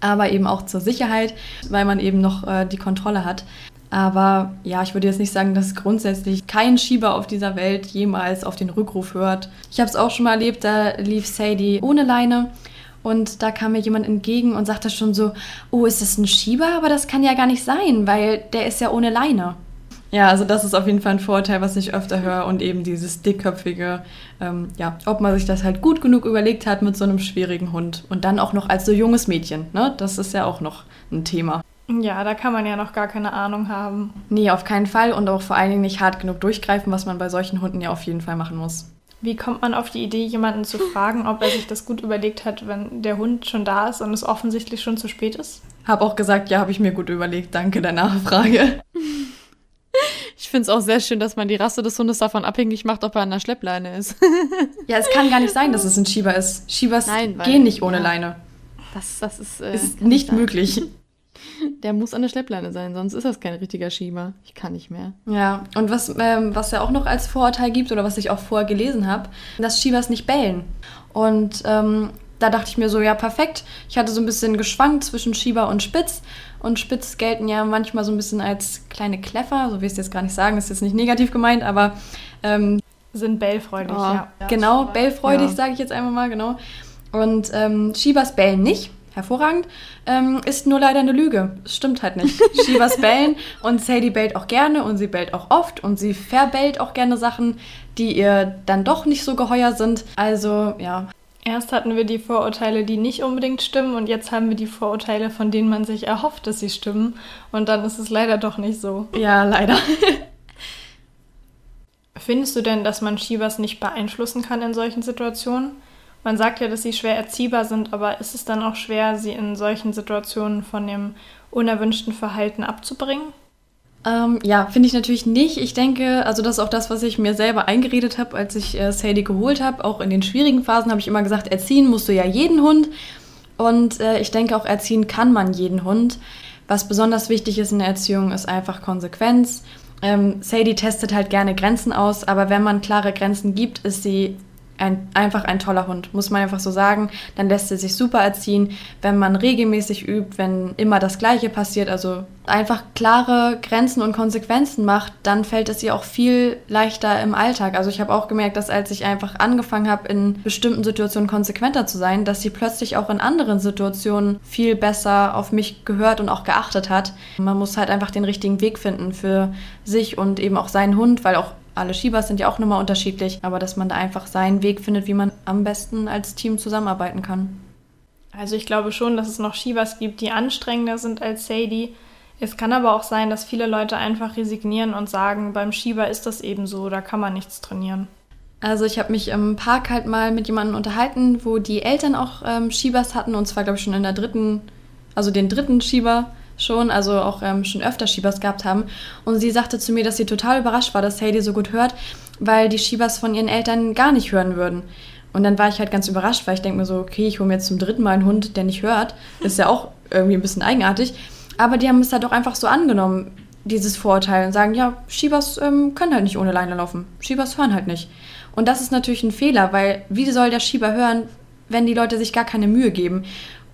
aber eben auch zur Sicherheit, weil man eben noch äh, die Kontrolle hat. Aber ja, ich würde jetzt nicht sagen, dass grundsätzlich kein Schieber auf dieser Welt jemals auf den Rückruf hört. Ich habe es auch schon mal erlebt, da lief Sadie ohne Leine und da kam mir jemand entgegen und sagte schon so, oh, ist das ein Schieber? Aber das kann ja gar nicht sein, weil der ist ja ohne Leine. Ja, also das ist auf jeden Fall ein Vorteil, was ich öfter höre und eben dieses dickköpfige, ähm, ja, ob man sich das halt gut genug überlegt hat mit so einem schwierigen Hund und dann auch noch als so junges Mädchen, ne? Das ist ja auch noch ein Thema. Ja, da kann man ja noch gar keine Ahnung haben. Nee, auf keinen Fall und auch vor allen Dingen nicht hart genug durchgreifen, was man bei solchen Hunden ja auf jeden Fall machen muss. Wie kommt man auf die Idee, jemanden zu fragen, ob er sich das gut überlegt hat, wenn der Hund schon da ist und es offensichtlich schon zu spät ist? Hab auch gesagt, ja, habe ich mir gut überlegt. Danke der Nachfrage. Ich finde es auch sehr schön, dass man die Rasse des Hundes davon abhängig macht, ob er an der Schleppleine ist. ja, es kann gar nicht sein, dass es ein Schieber ist. Schiebers Nein, weil, gehen nicht ohne ja, Leine. Das, das ist, äh, ist nicht möglich. Der muss an der Schleppleine sein, sonst ist das kein richtiger Schieber. Ich kann nicht mehr. Ja, und was, ähm, was ja auch noch als Vorurteil gibt oder was ich auch vorher gelesen habe, dass Schiebers nicht bellen. Und ähm, da dachte ich mir so, ja, perfekt. Ich hatte so ein bisschen geschwankt zwischen Schieber und Spitz. Und Spitz gelten ja manchmal so ein bisschen als kleine Kleffer, so will ich es jetzt gar nicht sagen, ist jetzt nicht negativ gemeint, aber ähm, sind bellfreudig, oh, ja. Genau, bellfreudig, ja. sage ich jetzt einfach mal, genau. Und ähm, Schiebers bellen nicht, hervorragend, ähm, ist nur leider eine Lüge. Es stimmt halt nicht. Schiebers bellen und Sadie bellt auch gerne und sie bellt auch oft und sie verbellt auch gerne Sachen, die ihr dann doch nicht so geheuer sind. Also, ja, Erst hatten wir die Vorurteile, die nicht unbedingt stimmen, und jetzt haben wir die Vorurteile, von denen man sich erhofft, dass sie stimmen. Und dann ist es leider doch nicht so. Ja, leider. Findest du denn, dass man Schiebers nicht beeinflussen kann in solchen Situationen? Man sagt ja, dass sie schwer erziehbar sind, aber ist es dann auch schwer, sie in solchen Situationen von dem unerwünschten Verhalten abzubringen? Ähm, ja, finde ich natürlich nicht. Ich denke, also das ist auch das, was ich mir selber eingeredet habe, als ich äh, Sadie geholt habe. Auch in den schwierigen Phasen habe ich immer gesagt, erziehen musst du ja jeden Hund. Und äh, ich denke auch, erziehen kann man jeden Hund. Was besonders wichtig ist in der Erziehung, ist einfach Konsequenz. Ähm, Sadie testet halt gerne Grenzen aus, aber wenn man klare Grenzen gibt, ist sie ein, einfach ein toller Hund, muss man einfach so sagen. Dann lässt er sich super erziehen, wenn man regelmäßig übt, wenn immer das Gleiche passiert, also einfach klare Grenzen und Konsequenzen macht, dann fällt es ihr auch viel leichter im Alltag. Also ich habe auch gemerkt, dass als ich einfach angefangen habe, in bestimmten Situationen konsequenter zu sein, dass sie plötzlich auch in anderen Situationen viel besser auf mich gehört und auch geachtet hat. Man muss halt einfach den richtigen Weg finden für sich und eben auch seinen Hund, weil auch alle Shibas sind ja auch nochmal unterschiedlich, aber dass man da einfach seinen Weg findet, wie man am besten als Team zusammenarbeiten kann. Also ich glaube schon, dass es noch Shibas gibt, die anstrengender sind als Sadie. Es kann aber auch sein, dass viele Leute einfach resignieren und sagen, beim Shiba ist das eben so, da kann man nichts trainieren. Also ich habe mich im Park halt mal mit jemandem unterhalten, wo die Eltern auch ähm, Shibas hatten und zwar glaube ich schon in der dritten, also den dritten Shiba schon, also auch ähm, schon öfter Shibas gehabt haben. Und sie sagte zu mir, dass sie total überrascht war, dass Sadie so gut hört, weil die Shibas von ihren Eltern gar nicht hören würden. Und dann war ich halt ganz überrascht, weil ich denke mir so, okay, ich hole mir jetzt zum dritten Mal einen Hund, der nicht hört. Ist ja auch irgendwie ein bisschen eigenartig. Aber die haben es halt auch einfach so angenommen, dieses Vorurteil, und sagen, ja, Shibas ähm, können halt nicht ohne Leine laufen. Shibas hören halt nicht. Und das ist natürlich ein Fehler, weil wie soll der Shiba hören, wenn die Leute sich gar keine Mühe geben?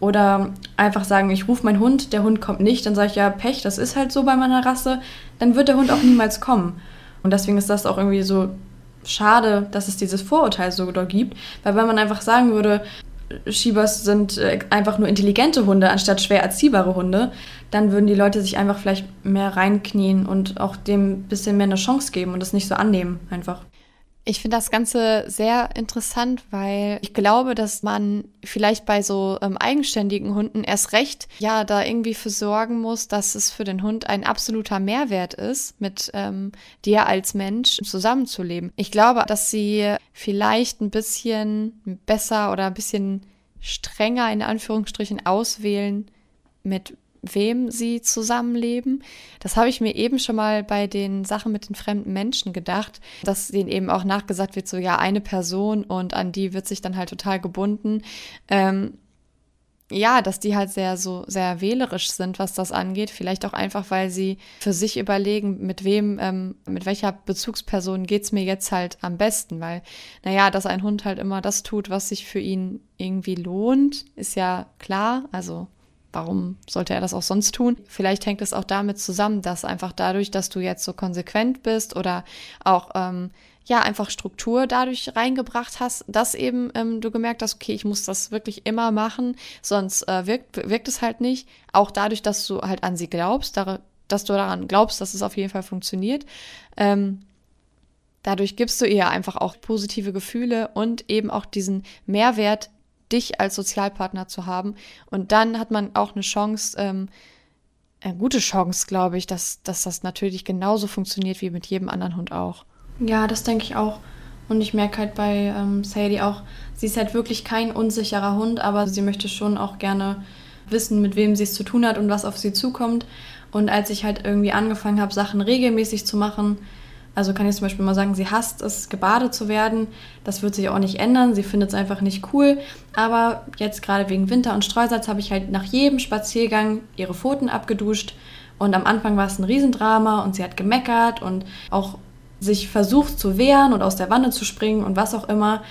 Oder einfach sagen, ich rufe meinen Hund, der Hund kommt nicht, dann sage ich ja, Pech, das ist halt so bei meiner Rasse, dann wird der Hund auch niemals kommen. Und deswegen ist das auch irgendwie so schade, dass es dieses Vorurteil so dort gibt, weil wenn man einfach sagen würde, Shibas sind äh, einfach nur intelligente Hunde anstatt schwer erziehbare Hunde, dann würden die Leute sich einfach vielleicht mehr reinknien und auch dem ein bisschen mehr eine Chance geben und das nicht so annehmen einfach. Ich finde das Ganze sehr interessant, weil ich glaube, dass man vielleicht bei so ähm, eigenständigen Hunden erst recht ja da irgendwie für sorgen muss, dass es für den Hund ein absoluter Mehrwert ist, mit ähm, dir als Mensch zusammenzuleben. Ich glaube, dass sie vielleicht ein bisschen besser oder ein bisschen strenger in Anführungsstrichen auswählen, mit wem sie zusammenleben. Das habe ich mir eben schon mal bei den Sachen mit den fremden Menschen gedacht, dass denen eben auch nachgesagt wird, so ja, eine Person und an die wird sich dann halt total gebunden. Ähm, ja, dass die halt sehr so sehr wählerisch sind, was das angeht. Vielleicht auch einfach, weil sie für sich überlegen, mit wem, ähm, mit welcher Bezugsperson geht's mir jetzt halt am besten. Weil, naja, dass ein Hund halt immer das tut, was sich für ihn irgendwie lohnt, ist ja klar. Also Warum sollte er das auch sonst tun? Vielleicht hängt es auch damit zusammen, dass einfach dadurch, dass du jetzt so konsequent bist oder auch ähm, ja einfach Struktur dadurch reingebracht hast, dass eben ähm, du gemerkt hast, okay, ich muss das wirklich immer machen, sonst äh, wirkt, wirkt es halt nicht. Auch dadurch, dass du halt an sie glaubst, da, dass du daran glaubst, dass es auf jeden Fall funktioniert. Ähm, dadurch gibst du ihr einfach auch positive Gefühle und eben auch diesen Mehrwert, dich als Sozialpartner zu haben. Und dann hat man auch eine Chance, ähm, eine gute Chance, glaube ich, dass, dass das natürlich genauso funktioniert wie mit jedem anderen Hund auch. Ja, das denke ich auch. Und ich merke halt bei ähm, Sadie auch, sie ist halt wirklich kein unsicherer Hund, aber sie möchte schon auch gerne wissen, mit wem sie es zu tun hat und was auf sie zukommt. Und als ich halt irgendwie angefangen habe, Sachen regelmäßig zu machen, also kann ich zum Beispiel mal sagen, sie hasst es, gebadet zu werden. Das wird sich auch nicht ändern. Sie findet es einfach nicht cool. Aber jetzt gerade wegen Winter und Streusalz habe ich halt nach jedem Spaziergang ihre Pfoten abgeduscht. Und am Anfang war es ein Riesendrama und sie hat gemeckert und auch sich versucht zu wehren und aus der Wanne zu springen und was auch immer.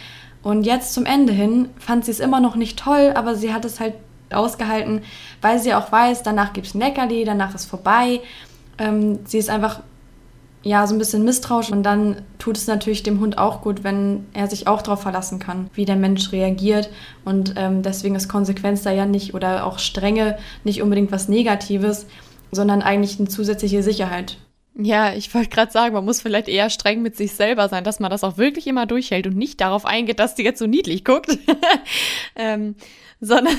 Und jetzt zum Ende hin fand sie es immer noch nicht toll, aber sie hat es halt ausgehalten, weil sie auch weiß, danach gibt es ein Leckerli, danach ist vorbei. Ähm, sie ist einfach ja, so ein bisschen misstrauisch und dann tut es natürlich dem Hund auch gut, wenn er sich auch darauf verlassen kann, wie der Mensch reagiert und ähm, deswegen ist Konsequenz da ja nicht oder auch Strenge nicht unbedingt was Negatives, sondern eigentlich eine zusätzliche Sicherheit. Ja, ich wollte gerade sagen, man muss vielleicht eher streng mit sich selber sein, dass man das auch wirklich immer durchhält und nicht darauf eingeht, dass die jetzt so niedlich guckt. ähm, sondern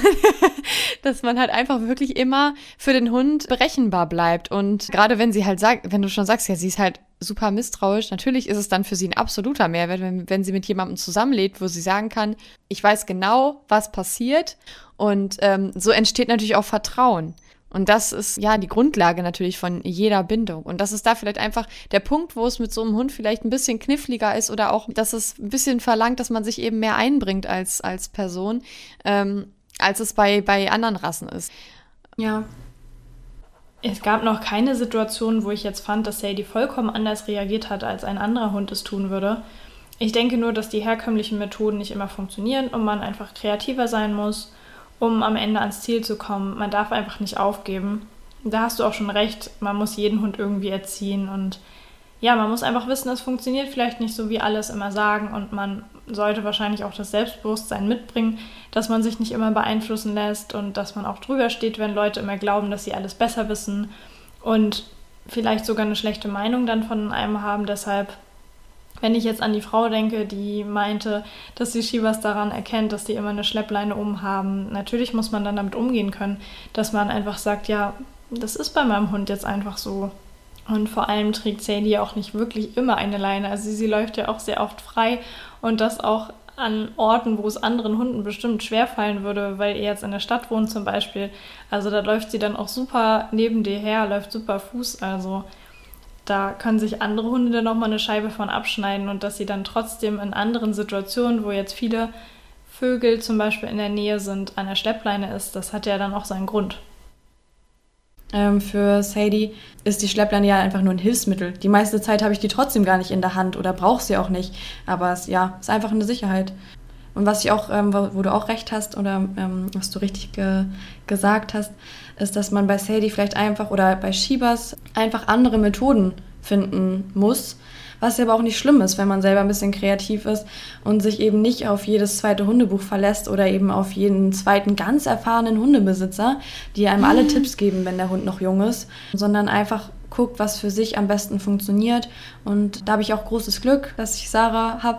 dass man halt einfach wirklich immer für den Hund berechenbar bleibt. Und gerade wenn sie halt sagt, wenn du schon sagst, ja, sie ist halt super misstrauisch, natürlich ist es dann für sie ein absoluter Mehrwert, wenn, wenn sie mit jemandem zusammenlebt, wo sie sagen kann, ich weiß genau, was passiert. Und ähm, so entsteht natürlich auch Vertrauen. Und das ist ja die Grundlage natürlich von jeder Bindung. Und das ist da vielleicht einfach der Punkt, wo es mit so einem Hund vielleicht ein bisschen kniffliger ist oder auch, dass es ein bisschen verlangt, dass man sich eben mehr einbringt als, als Person, ähm, als es bei, bei anderen Rassen ist. Ja. Es gab noch keine Situation, wo ich jetzt fand, dass Sadie vollkommen anders reagiert hat, als ein anderer Hund es tun würde. Ich denke nur, dass die herkömmlichen Methoden nicht immer funktionieren und man einfach kreativer sein muss um am Ende ans Ziel zu kommen. Man darf einfach nicht aufgeben. Da hast du auch schon recht, man muss jeden Hund irgendwie erziehen und ja, man muss einfach wissen, es funktioniert vielleicht nicht so, wie alles immer sagen und man sollte wahrscheinlich auch das Selbstbewusstsein mitbringen, dass man sich nicht immer beeinflussen lässt und dass man auch drüber steht, wenn Leute immer glauben, dass sie alles besser wissen und vielleicht sogar eine schlechte Meinung dann von einem haben. Deshalb wenn ich jetzt an die Frau denke, die meinte, dass sie Shivas daran erkennt, dass die immer eine Schleppleine umhaben, natürlich muss man dann damit umgehen können, dass man einfach sagt, ja, das ist bei meinem Hund jetzt einfach so. Und vor allem trägt Sadie auch nicht wirklich immer eine Leine. Also sie, sie läuft ja auch sehr oft frei und das auch an Orten, wo es anderen Hunden bestimmt schwerfallen würde, weil ihr jetzt in der Stadt wohnt zum Beispiel. Also da läuft sie dann auch super neben dir her, läuft super Fuß. Also da können sich andere Hunde dann nochmal eine Scheibe von abschneiden und dass sie dann trotzdem in anderen Situationen, wo jetzt viele Vögel zum Beispiel in der Nähe sind, an der Schleppleine ist, das hat ja dann auch seinen Grund. Ähm, für Sadie ist die Schleppleine ja einfach nur ein Hilfsmittel. Die meiste Zeit habe ich die trotzdem gar nicht in der Hand oder brauche sie auch nicht. Aber es ja, ist einfach eine Sicherheit. Und was ich auch, ähm, wo, wo, du auch recht hast oder ähm, was du richtig ge gesagt hast, ist, dass man bei Sadie vielleicht einfach oder bei Shibas einfach andere Methoden finden muss. Was ja aber auch nicht schlimm ist, wenn man selber ein bisschen kreativ ist und sich eben nicht auf jedes zweite Hundebuch verlässt oder eben auf jeden zweiten ganz erfahrenen Hundebesitzer, die einem alle Tipps geben, wenn der Hund noch jung ist, sondern einfach guckt, was für sich am besten funktioniert. Und da habe ich auch großes Glück, dass ich Sarah habe,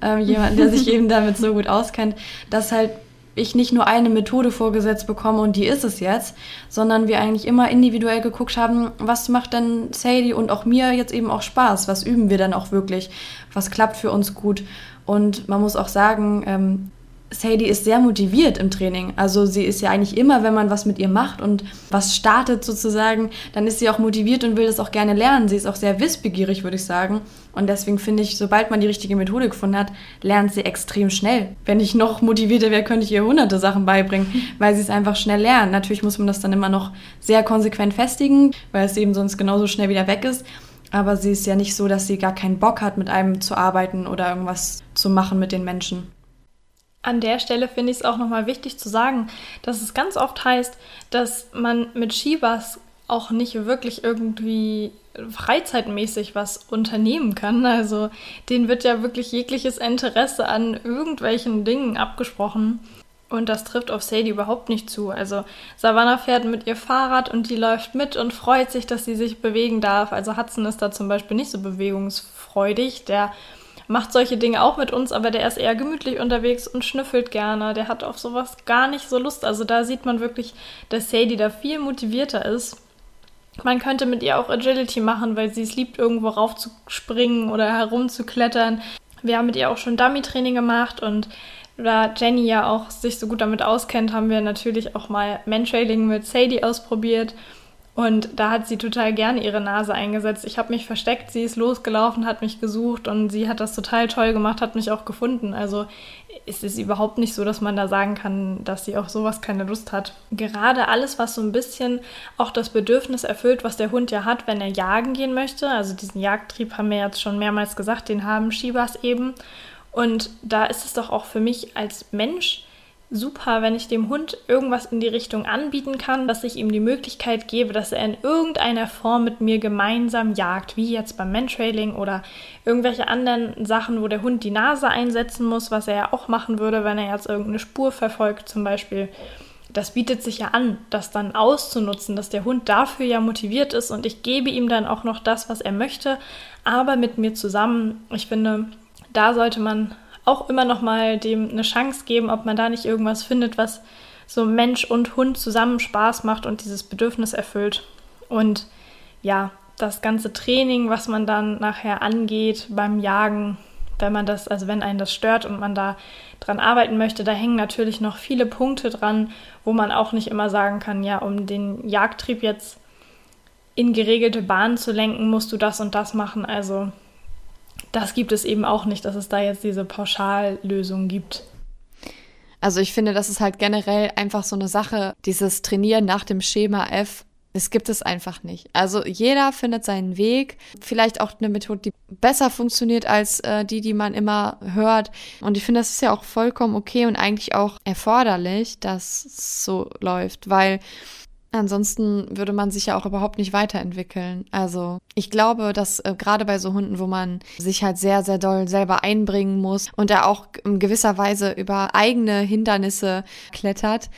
ähm, jemanden, der sich eben damit so gut auskennt, dass halt ich nicht nur eine Methode vorgesetzt bekomme und die ist es jetzt, sondern wir eigentlich immer individuell geguckt haben, was macht denn Sadie und auch mir jetzt eben auch Spaß, was üben wir dann auch wirklich, was klappt für uns gut. Und man muss auch sagen, ähm, Sadie ist sehr motiviert im Training. Also sie ist ja eigentlich immer, wenn man was mit ihr macht und was startet sozusagen, dann ist sie auch motiviert und will das auch gerne lernen. Sie ist auch sehr wissbegierig, würde ich sagen. Und deswegen finde ich, sobald man die richtige Methode gefunden hat, lernt sie extrem schnell. Wenn ich noch motivierter wäre, könnte ich ihr hunderte Sachen beibringen, weil sie es einfach schnell lernt. Natürlich muss man das dann immer noch sehr konsequent festigen, weil es eben sonst genauso schnell wieder weg ist. Aber sie ist ja nicht so, dass sie gar keinen Bock hat, mit einem zu arbeiten oder irgendwas zu machen mit den Menschen. An der Stelle finde ich es auch nochmal wichtig zu sagen, dass es ganz oft heißt, dass man mit Shibas auch nicht wirklich irgendwie freizeitmäßig was unternehmen kann. Also denen wird ja wirklich jegliches Interesse an irgendwelchen Dingen abgesprochen. Und das trifft auf Sadie überhaupt nicht zu. Also Savannah fährt mit ihr Fahrrad und die läuft mit und freut sich, dass sie sich bewegen darf. Also Hudson ist da zum Beispiel nicht so bewegungsfreudig. Der macht solche Dinge auch mit uns, aber der ist eher gemütlich unterwegs und schnüffelt gerne. Der hat auf sowas gar nicht so Lust. Also da sieht man wirklich, dass Sadie da viel motivierter ist. Man könnte mit ihr auch Agility machen, weil sie es liebt, irgendwo raufzuspringen oder herumzuklettern. Wir haben mit ihr auch schon Dummy-Training gemacht und da Jenny ja auch sich so gut damit auskennt, haben wir natürlich auch mal Mantrailing mit Sadie ausprobiert. Und da hat sie total gerne ihre Nase eingesetzt. Ich habe mich versteckt, sie ist losgelaufen, hat mich gesucht und sie hat das total toll gemacht, hat mich auch gefunden. Also ist es überhaupt nicht so, dass man da sagen kann, dass sie auf sowas keine Lust hat. Gerade alles, was so ein bisschen auch das Bedürfnis erfüllt, was der Hund ja hat, wenn er jagen gehen möchte. Also diesen Jagdtrieb haben wir jetzt schon mehrmals gesagt, den haben Shibas eben. Und da ist es doch auch für mich als Mensch super, wenn ich dem Hund irgendwas in die Richtung anbieten kann, dass ich ihm die Möglichkeit gebe, dass er in irgendeiner Form mit mir gemeinsam jagt, wie jetzt beim Mantrailing oder irgendwelche anderen Sachen, wo der Hund die Nase einsetzen muss, was er ja auch machen würde, wenn er jetzt irgendeine Spur verfolgt zum Beispiel. das bietet sich ja an, das dann auszunutzen, dass der Hund dafür ja motiviert ist und ich gebe ihm dann auch noch das, was er möchte, aber mit mir zusammen. Ich finde, da sollte man auch immer noch mal dem eine Chance geben, ob man da nicht irgendwas findet, was so Mensch und Hund zusammen Spaß macht und dieses Bedürfnis erfüllt. Und ja, das ganze Training, was man dann nachher angeht beim Jagen, wenn man das, also wenn einen das stört und man da dran arbeiten möchte, da hängen natürlich noch viele Punkte dran, wo man auch nicht immer sagen kann, ja, um den Jagdtrieb jetzt in geregelte Bahnen zu lenken, musst du das und das machen. Also das gibt es eben auch nicht, dass es da jetzt diese Pauschallösung gibt. Also ich finde, das ist halt generell einfach so eine Sache, dieses Trainieren nach dem Schema F. Es gibt es einfach nicht. Also jeder findet seinen Weg. Vielleicht auch eine Methode, die besser funktioniert als äh, die, die man immer hört. Und ich finde, das ist ja auch vollkommen okay und eigentlich auch erforderlich, dass es so läuft, weil Ansonsten würde man sich ja auch überhaupt nicht weiterentwickeln. Also ich glaube, dass äh, gerade bei so Hunden, wo man sich halt sehr, sehr doll selber einbringen muss und er auch in gewisser Weise über eigene Hindernisse klettert,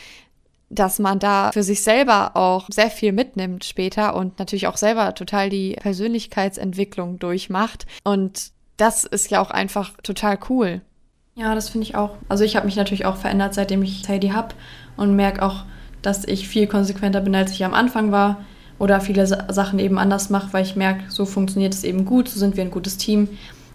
dass man da für sich selber auch sehr viel mitnimmt später und natürlich auch selber total die Persönlichkeitsentwicklung durchmacht. Und das ist ja auch einfach total cool. Ja, das finde ich auch. Also ich habe mich natürlich auch verändert, seitdem ich Sadie habe und merke auch, dass ich viel konsequenter bin, als ich am Anfang war oder viele Sachen eben anders mache, weil ich merke, so funktioniert es eben gut, so sind wir ein gutes Team.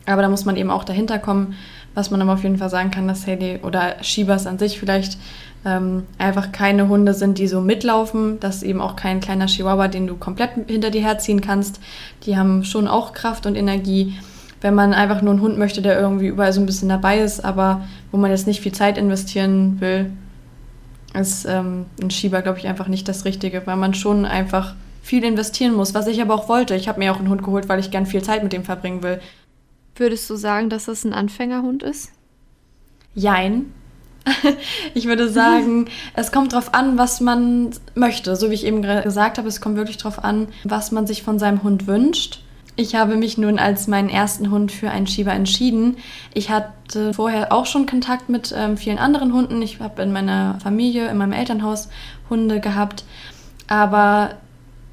Aber da muss man eben auch dahinter kommen, was man aber auf jeden Fall sagen kann, dass Haley oder Shibas an sich vielleicht ähm, einfach keine Hunde sind, die so mitlaufen. Das ist eben auch kein kleiner Chihuahua, den du komplett hinter dir herziehen kannst. Die haben schon auch Kraft und Energie. Wenn man einfach nur einen Hund möchte, der irgendwie überall so ein bisschen dabei ist, aber wo man jetzt nicht viel Zeit investieren will, ist ähm, ein Schieber, glaube ich, einfach nicht das Richtige, weil man schon einfach viel investieren muss, was ich aber auch wollte. Ich habe mir auch einen Hund geholt, weil ich gern viel Zeit mit dem verbringen will. Würdest du sagen, dass das ein Anfängerhund ist? Jein. ich würde sagen, es kommt darauf an, was man möchte. So wie ich eben gesagt habe, es kommt wirklich darauf an, was man sich von seinem Hund wünscht. Ich habe mich nun als meinen ersten Hund für einen Schieber entschieden. Ich hatte vorher auch schon Kontakt mit ähm, vielen anderen Hunden. Ich habe in meiner Familie, in meinem Elternhaus Hunde gehabt, aber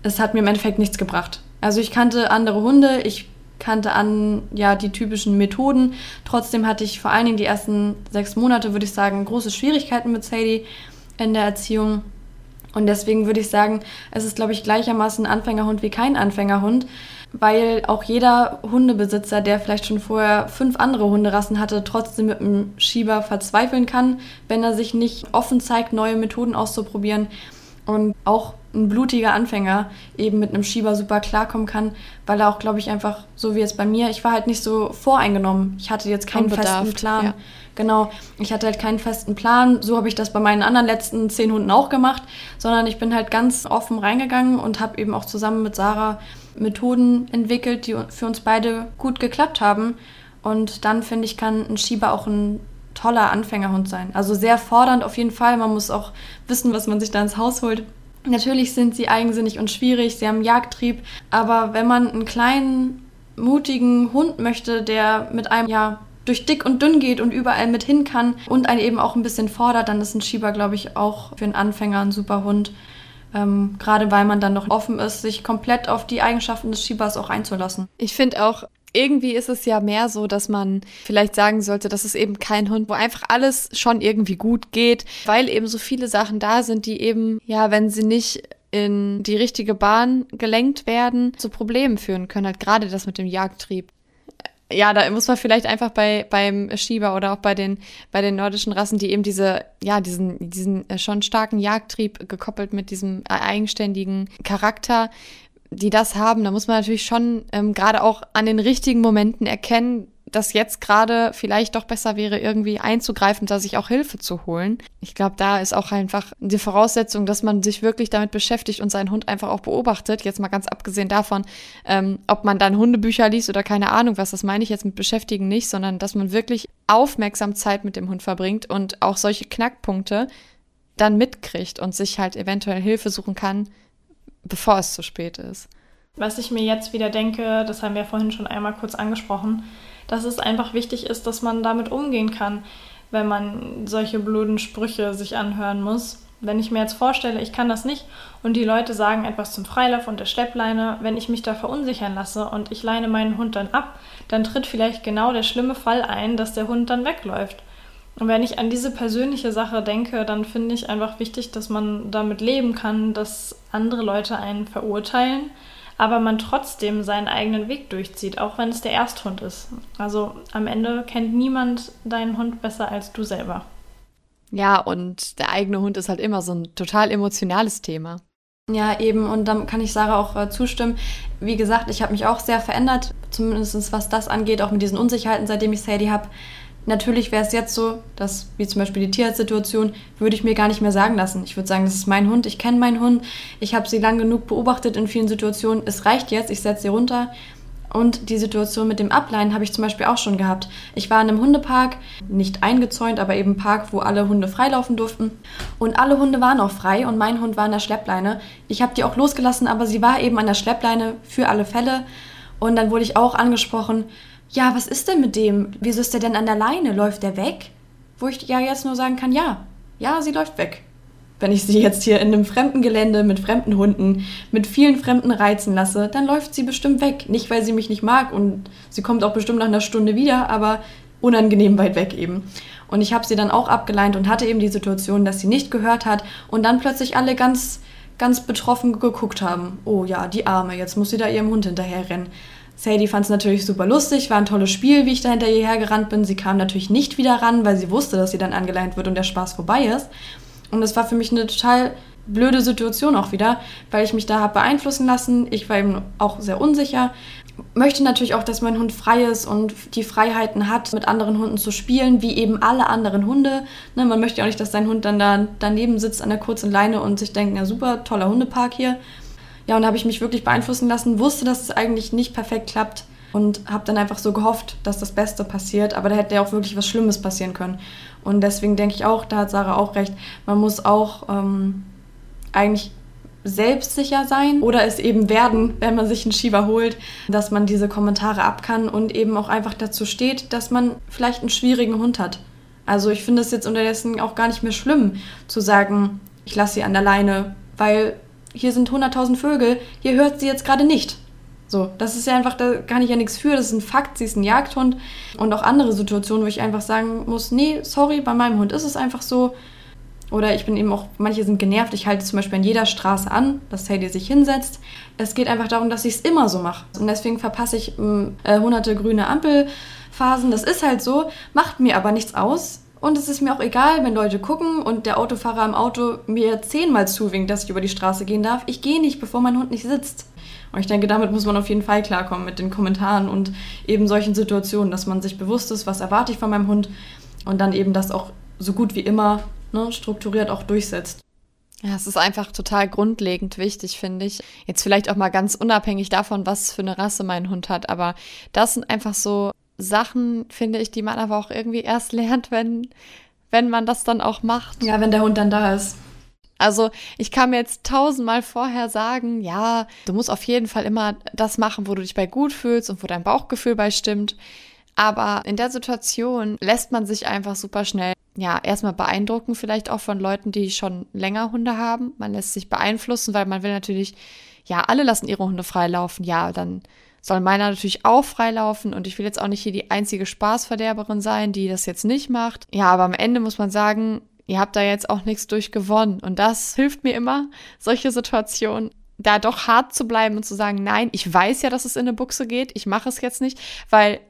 es hat mir im Endeffekt nichts gebracht. Also ich kannte andere Hunde, ich kannte an ja die typischen Methoden. Trotzdem hatte ich vor allen Dingen die ersten sechs Monate, würde ich sagen, große Schwierigkeiten mit Sadie in der Erziehung. Und deswegen würde ich sagen, es ist, glaube ich, gleichermaßen ein Anfängerhund wie kein Anfängerhund weil auch jeder Hundebesitzer, der vielleicht schon vorher fünf andere Hunderassen hatte, trotzdem mit einem Schieber verzweifeln kann, wenn er sich nicht offen zeigt, neue Methoden auszuprobieren. Und auch ein blutiger Anfänger eben mit einem Schieber super klarkommen kann, weil er auch, glaube ich, einfach, so wie jetzt bei mir, ich war halt nicht so voreingenommen. Ich hatte jetzt keinen Unbedarft, festen Plan. Ja. Genau, ich hatte halt keinen festen Plan. So habe ich das bei meinen anderen letzten zehn Hunden auch gemacht, sondern ich bin halt ganz offen reingegangen und habe eben auch zusammen mit Sarah Methoden entwickelt, die für uns beide gut geklappt haben. Und dann finde ich, kann ein Schieber auch ein toller Anfängerhund sein. Also sehr fordernd auf jeden Fall. Man muss auch wissen, was man sich da ins Haus holt. Natürlich sind sie eigensinnig und schwierig, sie haben Jagdtrieb, aber wenn man einen kleinen, mutigen Hund möchte, der mit einem ja durch dick und dünn geht und überall mit hin kann und einen eben auch ein bisschen fordert, dann ist ein Schieber, glaube ich, auch für einen Anfänger ein super Hund. Ähm, gerade weil man dann noch offen ist, sich komplett auf die Eigenschaften des Schiebers auch einzulassen. Ich finde auch, irgendwie ist es ja mehr so, dass man vielleicht sagen sollte, das ist eben kein Hund, wo einfach alles schon irgendwie gut geht, weil eben so viele Sachen da sind, die eben, ja, wenn sie nicht in die richtige Bahn gelenkt werden, zu Problemen führen können. Halt gerade das mit dem Jagdtrieb ja, da muss man vielleicht einfach bei beim Schieber oder auch bei den bei den nordischen Rassen, die eben diese ja diesen diesen äh, schon starken Jagdtrieb gekoppelt mit diesem äh, eigenständigen Charakter, die das haben, da muss man natürlich schon ähm, gerade auch an den richtigen Momenten erkennen, dass jetzt gerade vielleicht doch besser wäre, irgendwie einzugreifen, da sich auch Hilfe zu holen. Ich glaube, da ist auch einfach die Voraussetzung, dass man sich wirklich damit beschäftigt und seinen Hund einfach auch beobachtet. Jetzt mal ganz abgesehen davon, ähm, ob man dann Hundebücher liest oder keine Ahnung was, das meine ich jetzt mit beschäftigen nicht, sondern dass man wirklich aufmerksam Zeit mit dem Hund verbringt und auch solche Knackpunkte dann mitkriegt und sich halt eventuell Hilfe suchen kann, bevor es zu spät ist. Was ich mir jetzt wieder denke, das haben wir vorhin schon einmal kurz angesprochen, dass es einfach wichtig ist, dass man damit umgehen kann, wenn man solche blöden Sprüche sich anhören muss. Wenn ich mir jetzt vorstelle, ich kann das nicht und die Leute sagen etwas zum Freilauf und der Schleppleine, wenn ich mich da verunsichern lasse und ich leine meinen Hund dann ab, dann tritt vielleicht genau der schlimme Fall ein, dass der Hund dann wegläuft. Und wenn ich an diese persönliche Sache denke, dann finde ich einfach wichtig, dass man damit leben kann, dass andere Leute einen verurteilen, aber man trotzdem seinen eigenen Weg durchzieht, auch wenn es der Ersthund ist. Also am Ende kennt niemand deinen Hund besser als du selber. Ja, und der eigene Hund ist halt immer so ein total emotionales Thema. Ja, eben. Und dann kann ich Sarah auch äh, zustimmen. Wie gesagt, ich habe mich auch sehr verändert, zumindest was das angeht, auch mit diesen Unsicherheiten, seitdem ich Sadie habe. Natürlich wäre es jetzt so, dass, wie zum Beispiel die Tierarztsituation, würde ich mir gar nicht mehr sagen lassen. Ich würde sagen, das ist mein Hund, ich kenne meinen Hund, ich habe sie lang genug beobachtet in vielen Situationen. Es reicht jetzt, ich setze sie runter und die Situation mit dem Ableihen habe ich zum Beispiel auch schon gehabt. Ich war in einem Hundepark, nicht eingezäunt, aber eben Park, wo alle Hunde freilaufen durften. Und alle Hunde waren auch frei und mein Hund war an der Schleppleine. Ich habe die auch losgelassen, aber sie war eben an der Schleppleine für alle Fälle. Und dann wurde ich auch angesprochen, ja, was ist denn mit dem? Wieso ist der denn an der Leine? Läuft der weg? Wo ich ja jetzt nur sagen kann, ja, ja, sie läuft weg wenn ich sie jetzt hier in einem fremden Gelände mit fremden Hunden, mit vielen fremden Reizen lasse, dann läuft sie bestimmt weg. Nicht, weil sie mich nicht mag und sie kommt auch bestimmt nach einer Stunde wieder, aber unangenehm weit weg eben. Und ich habe sie dann auch abgeleint und hatte eben die Situation, dass sie nicht gehört hat und dann plötzlich alle ganz, ganz betroffen geguckt haben. Oh ja, die Arme, jetzt muss sie da ihrem Hund hinterherrennen. Sadie fand es natürlich super lustig, war ein tolles Spiel, wie ich da hinter ihr hergerannt bin. Sie kam natürlich nicht wieder ran, weil sie wusste, dass sie dann angeleint wird und der Spaß vorbei ist. Und das war für mich eine total blöde Situation auch wieder, weil ich mich da habe beeinflussen lassen. Ich war eben auch sehr unsicher. Möchte natürlich auch, dass mein Hund frei ist und die Freiheiten hat, mit anderen Hunden zu spielen, wie eben alle anderen Hunde. Ne, man möchte ja auch nicht, dass dein Hund dann da daneben sitzt an der kurzen Leine und sich denkt, ja super, toller Hundepark hier. Ja, und da habe ich mich wirklich beeinflussen lassen, wusste, dass es eigentlich nicht perfekt klappt und habe dann einfach so gehofft, dass das Beste passiert. Aber da hätte ja auch wirklich was Schlimmes passieren können. Und deswegen denke ich auch, da hat Sarah auch recht, man muss auch ähm, eigentlich selbstsicher sein oder es eben werden, wenn man sich einen Shiva holt, dass man diese Kommentare ab kann und eben auch einfach dazu steht, dass man vielleicht einen schwierigen Hund hat. Also ich finde es jetzt unterdessen auch gar nicht mehr schlimm zu sagen, ich lasse sie an der Leine, weil hier sind 100.000 Vögel, hier hört sie jetzt gerade nicht. So, das ist ja einfach, da kann ich ja nichts für, das ist ein Fakt, sie ist ein Jagdhund. Und auch andere Situationen, wo ich einfach sagen muss, nee, sorry, bei meinem Hund ist es einfach so. Oder ich bin eben auch, manche sind genervt, ich halte zum Beispiel an jeder Straße an, dass Sadie sich hinsetzt. Es geht einfach darum, dass ich es immer so mache. Und deswegen verpasse ich äh, hunderte grüne Ampelphasen. Das ist halt so, macht mir aber nichts aus. Und es ist mir auch egal, wenn Leute gucken und der Autofahrer im Auto mir zehnmal zuwinkt, dass ich über die Straße gehen darf. Ich gehe nicht, bevor mein Hund nicht sitzt. Und ich denke, damit muss man auf jeden Fall klarkommen mit den Kommentaren und eben solchen Situationen, dass man sich bewusst ist, was erwarte ich von meinem Hund und dann eben das auch so gut wie immer ne, strukturiert auch durchsetzt. Ja, es ist einfach total grundlegend wichtig, finde ich. Jetzt vielleicht auch mal ganz unabhängig davon, was für eine Rasse mein Hund hat, aber das sind einfach so Sachen, finde ich, die man aber auch irgendwie erst lernt, wenn, wenn man das dann auch macht. Ja, wenn der Hund dann da ist. Also ich kann mir jetzt tausendmal vorher sagen, ja, du musst auf jeden Fall immer das machen, wo du dich bei gut fühlst und wo dein Bauchgefühl bei stimmt. Aber in der Situation lässt man sich einfach super schnell, ja, erstmal beeindrucken, vielleicht auch von Leuten, die schon länger Hunde haben. Man lässt sich beeinflussen, weil man will natürlich, ja, alle lassen ihre Hunde freilaufen. Ja, dann soll meiner natürlich auch freilaufen und ich will jetzt auch nicht hier die einzige Spaßverderberin sein, die das jetzt nicht macht. Ja, aber am Ende muss man sagen, ihr habt da jetzt auch nichts durch gewonnen. Und das hilft mir immer, solche Situationen da doch hart zu bleiben und zu sagen, nein, ich weiß ja, dass es in eine Buchse geht, ich mache es jetzt nicht, weil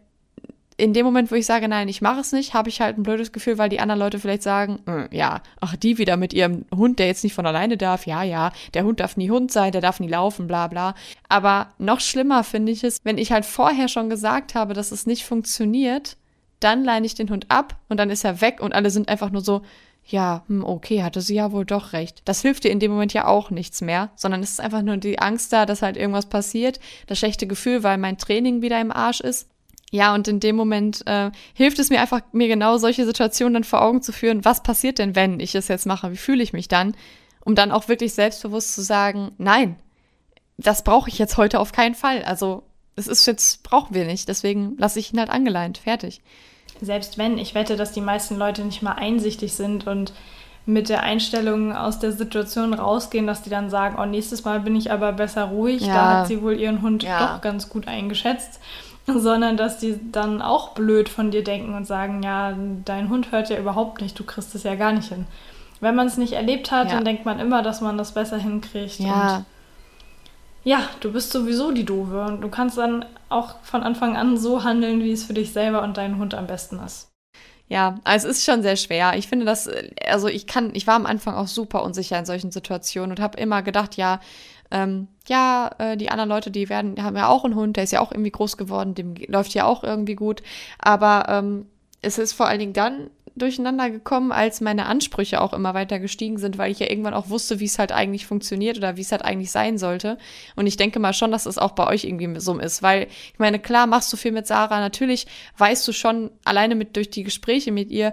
in dem Moment, wo ich sage, nein, ich mache es nicht, habe ich halt ein blödes Gefühl, weil die anderen Leute vielleicht sagen, äh, ja, ach, die wieder mit ihrem Hund, der jetzt nicht von alleine darf, ja, ja, der Hund darf nie Hund sein, der darf nie laufen, bla bla. Aber noch schlimmer finde ich es, wenn ich halt vorher schon gesagt habe, dass es nicht funktioniert, dann leine ich den Hund ab und dann ist er weg und alle sind einfach nur so, ja, hm, okay, hatte sie ja wohl doch recht. Das hilft dir in dem Moment ja auch nichts mehr, sondern es ist einfach nur die Angst da, dass halt irgendwas passiert, das schlechte Gefühl, weil mein Training wieder im Arsch ist. Ja, und in dem Moment äh, hilft es mir einfach, mir genau solche Situationen dann vor Augen zu führen, was passiert denn, wenn ich es jetzt mache, wie fühle ich mich dann, um dann auch wirklich selbstbewusst zu sagen, nein, das brauche ich jetzt heute auf keinen Fall. Also es ist jetzt, brauchen wir nicht, deswegen lasse ich ihn halt angeleint, fertig. Selbst wenn, ich wette, dass die meisten Leute nicht mal einsichtig sind und mit der Einstellung aus der Situation rausgehen, dass die dann sagen, oh, nächstes Mal bin ich aber besser ruhig, ja. da hat sie wohl ihren Hund ja. doch ganz gut eingeschätzt, sondern dass die dann auch blöd von dir denken und sagen, ja, dein Hund hört ja überhaupt nicht, du kriegst es ja gar nicht hin. Wenn man es nicht erlebt hat, ja. dann denkt man immer, dass man das besser hinkriegt. Ja. Und ja, du bist sowieso die Doofe und du kannst dann auch von Anfang an so handeln, wie es für dich selber und deinen Hund am besten ist. Ja, also es ist schon sehr schwer. Ich finde das, also ich kann, ich war am Anfang auch super unsicher in solchen Situationen und habe immer gedacht, ja, ähm, ja, äh, die anderen Leute, die werden, haben ja auch einen Hund, der ist ja auch irgendwie groß geworden, dem läuft ja auch irgendwie gut. Aber ähm, es ist vor allen Dingen dann durcheinander gekommen, als meine Ansprüche auch immer weiter gestiegen sind, weil ich ja irgendwann auch wusste, wie es halt eigentlich funktioniert oder wie es halt eigentlich sein sollte. Und ich denke mal schon, dass es auch bei euch irgendwie so ist, weil ich meine, klar machst du viel mit Sarah, natürlich weißt du schon alleine mit durch die Gespräche mit ihr,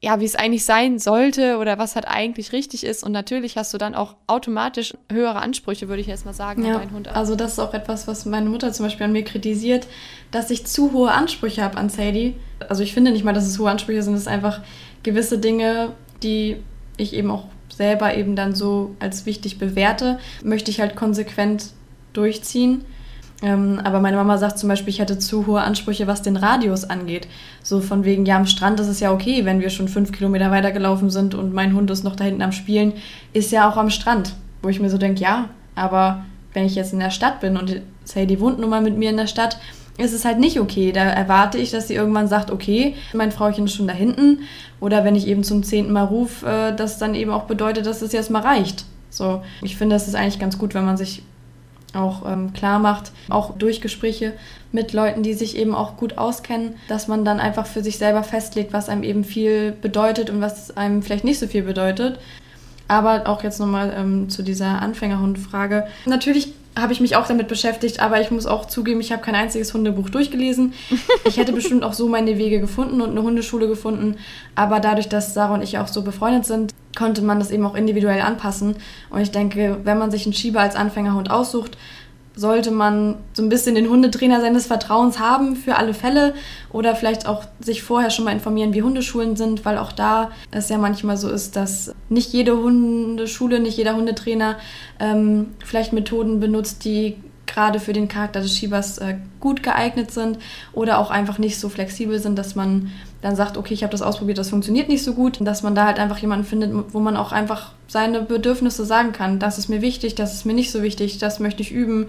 ja, wie es eigentlich sein sollte oder was halt eigentlich richtig ist. Und natürlich hast du dann auch automatisch höhere Ansprüche, würde ich jetzt mal sagen, ja, an deinen Hund. Also das ist auch etwas, was meine Mutter zum Beispiel an mir kritisiert, dass ich zu hohe Ansprüche habe an Sadie. Also ich finde nicht mal, dass es hohe Ansprüche sind, es sind einfach gewisse Dinge, die ich eben auch selber eben dann so als wichtig bewerte, möchte ich halt konsequent durchziehen. Ähm, aber meine Mama sagt zum Beispiel, ich hätte zu hohe Ansprüche, was den Radius angeht. So von wegen, ja, am Strand ist es ja okay, wenn wir schon fünf Kilometer weitergelaufen sind und mein Hund ist noch da hinten am Spielen, ist ja auch am Strand. Wo ich mir so denke, ja, aber wenn ich jetzt in der Stadt bin und Sadie wohnt nun mal mit mir in der Stadt, ist es halt nicht okay. Da erwarte ich, dass sie irgendwann sagt, okay, mein Frauchen ist schon da hinten. Oder wenn ich eben zum zehnten Mal rufe, äh, das dann eben auch bedeutet, dass es jetzt mal reicht. So, ich finde, es ist eigentlich ganz gut, wenn man sich auch ähm, klar macht, auch durch Gespräche mit Leuten, die sich eben auch gut auskennen, dass man dann einfach für sich selber festlegt, was einem eben viel bedeutet und was einem vielleicht nicht so viel bedeutet. Aber auch jetzt nochmal ähm, zu dieser Anfängerhundfrage. Natürlich habe ich mich auch damit beschäftigt, aber ich muss auch zugeben, ich habe kein einziges Hundebuch durchgelesen. Ich hätte bestimmt auch so meine Wege gefunden und eine Hundeschule gefunden, aber dadurch, dass Sarah und ich auch so befreundet sind, konnte man das eben auch individuell anpassen. Und ich denke, wenn man sich einen Schieber als Anfängerhund aussucht, sollte man so ein bisschen den Hundetrainer seines Vertrauens haben für alle Fälle oder vielleicht auch sich vorher schon mal informieren, wie Hundeschulen sind, weil auch da es ja manchmal so ist, dass nicht jede Hundeschule, nicht jeder Hundetrainer ähm, vielleicht Methoden benutzt, die gerade für den Charakter des Schiebers äh, gut geeignet sind oder auch einfach nicht so flexibel sind, dass man dann sagt, okay, ich habe das ausprobiert, das funktioniert nicht so gut, dass man da halt einfach jemanden findet, wo man auch einfach seine Bedürfnisse sagen kann. Das ist mir wichtig, das ist mir nicht so wichtig, das möchte ich üben,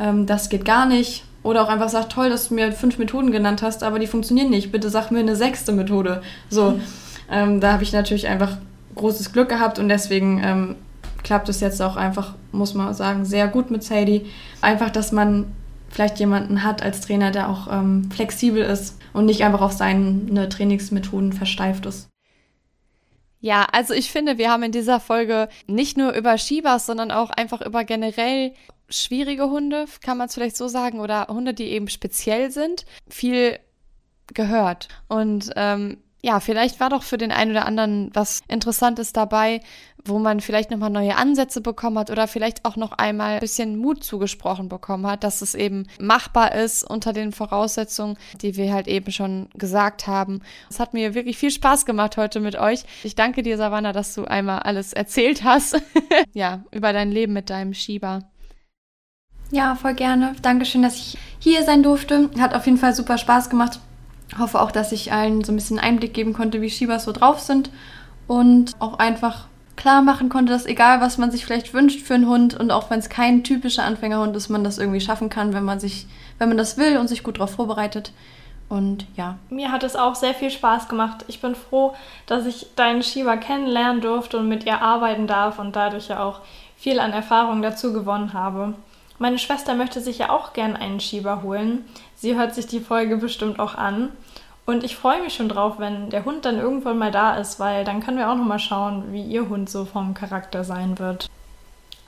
ähm, das geht gar nicht. Oder auch einfach sagt, toll, dass du mir fünf Methoden genannt hast, aber die funktionieren nicht. Bitte sag mir eine sechste Methode. So, ähm, da habe ich natürlich einfach großes Glück gehabt und deswegen ähm, klappt es jetzt auch einfach, muss man sagen, sehr gut mit Sadie. Einfach, dass man vielleicht jemanden hat als Trainer, der auch ähm, flexibel ist und nicht einfach auf seine Trainingsmethoden versteift ist. Ja, also ich finde, wir haben in dieser Folge nicht nur über Shibas, sondern auch einfach über generell schwierige Hunde, kann man es vielleicht so sagen, oder Hunde, die eben speziell sind, viel gehört. Und ähm, ja, vielleicht war doch für den einen oder anderen was Interessantes dabei, wo man vielleicht nochmal neue Ansätze bekommen hat oder vielleicht auch noch einmal ein bisschen Mut zugesprochen bekommen hat, dass es eben machbar ist unter den Voraussetzungen, die wir halt eben schon gesagt haben. Es hat mir wirklich viel Spaß gemacht heute mit euch. Ich danke dir, Savannah, dass du einmal alles erzählt hast. ja, über dein Leben mit deinem Schieber. Ja, voll gerne. Dankeschön, dass ich hier sein durfte. Hat auf jeden Fall super Spaß gemacht. Hoffe auch, dass ich allen so ein bisschen Einblick geben konnte, wie Shibas so drauf sind und auch einfach klar machen konnte, dass egal was man sich vielleicht wünscht für einen Hund und auch wenn es kein typischer Anfängerhund ist, man das irgendwie schaffen kann, wenn man sich, wenn man das will und sich gut darauf vorbereitet. Und ja. Mir hat es auch sehr viel Spaß gemacht. Ich bin froh, dass ich deinen Shiba kennenlernen durfte und mit ihr arbeiten darf und dadurch ja auch viel an Erfahrung dazu gewonnen habe. Meine Schwester möchte sich ja auch gern einen Schieber holen. Sie hört sich die Folge bestimmt auch an. Und ich freue mich schon drauf, wenn der Hund dann irgendwann mal da ist, weil dann können wir auch noch mal schauen, wie ihr Hund so vom Charakter sein wird.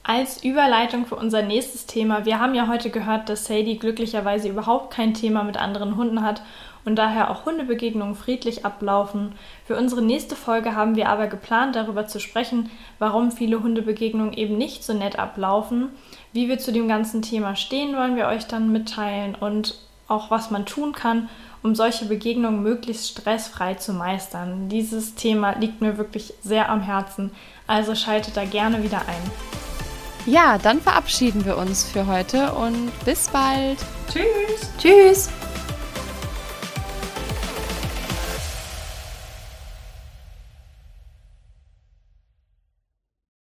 Als Überleitung für unser nächstes Thema. Wir haben ja heute gehört, dass Sadie glücklicherweise überhaupt kein Thema mit anderen Hunden hat und daher auch Hundebegegnungen friedlich ablaufen. Für unsere nächste Folge haben wir aber geplant, darüber zu sprechen, warum viele Hundebegegnungen eben nicht so nett ablaufen. Wie wir zu dem ganzen Thema stehen, wollen wir euch dann mitteilen und auch was man tun kann, um solche Begegnungen möglichst stressfrei zu meistern. Dieses Thema liegt mir wirklich sehr am Herzen, also schaltet da gerne wieder ein. Ja, dann verabschieden wir uns für heute und bis bald. Tschüss. Tschüss.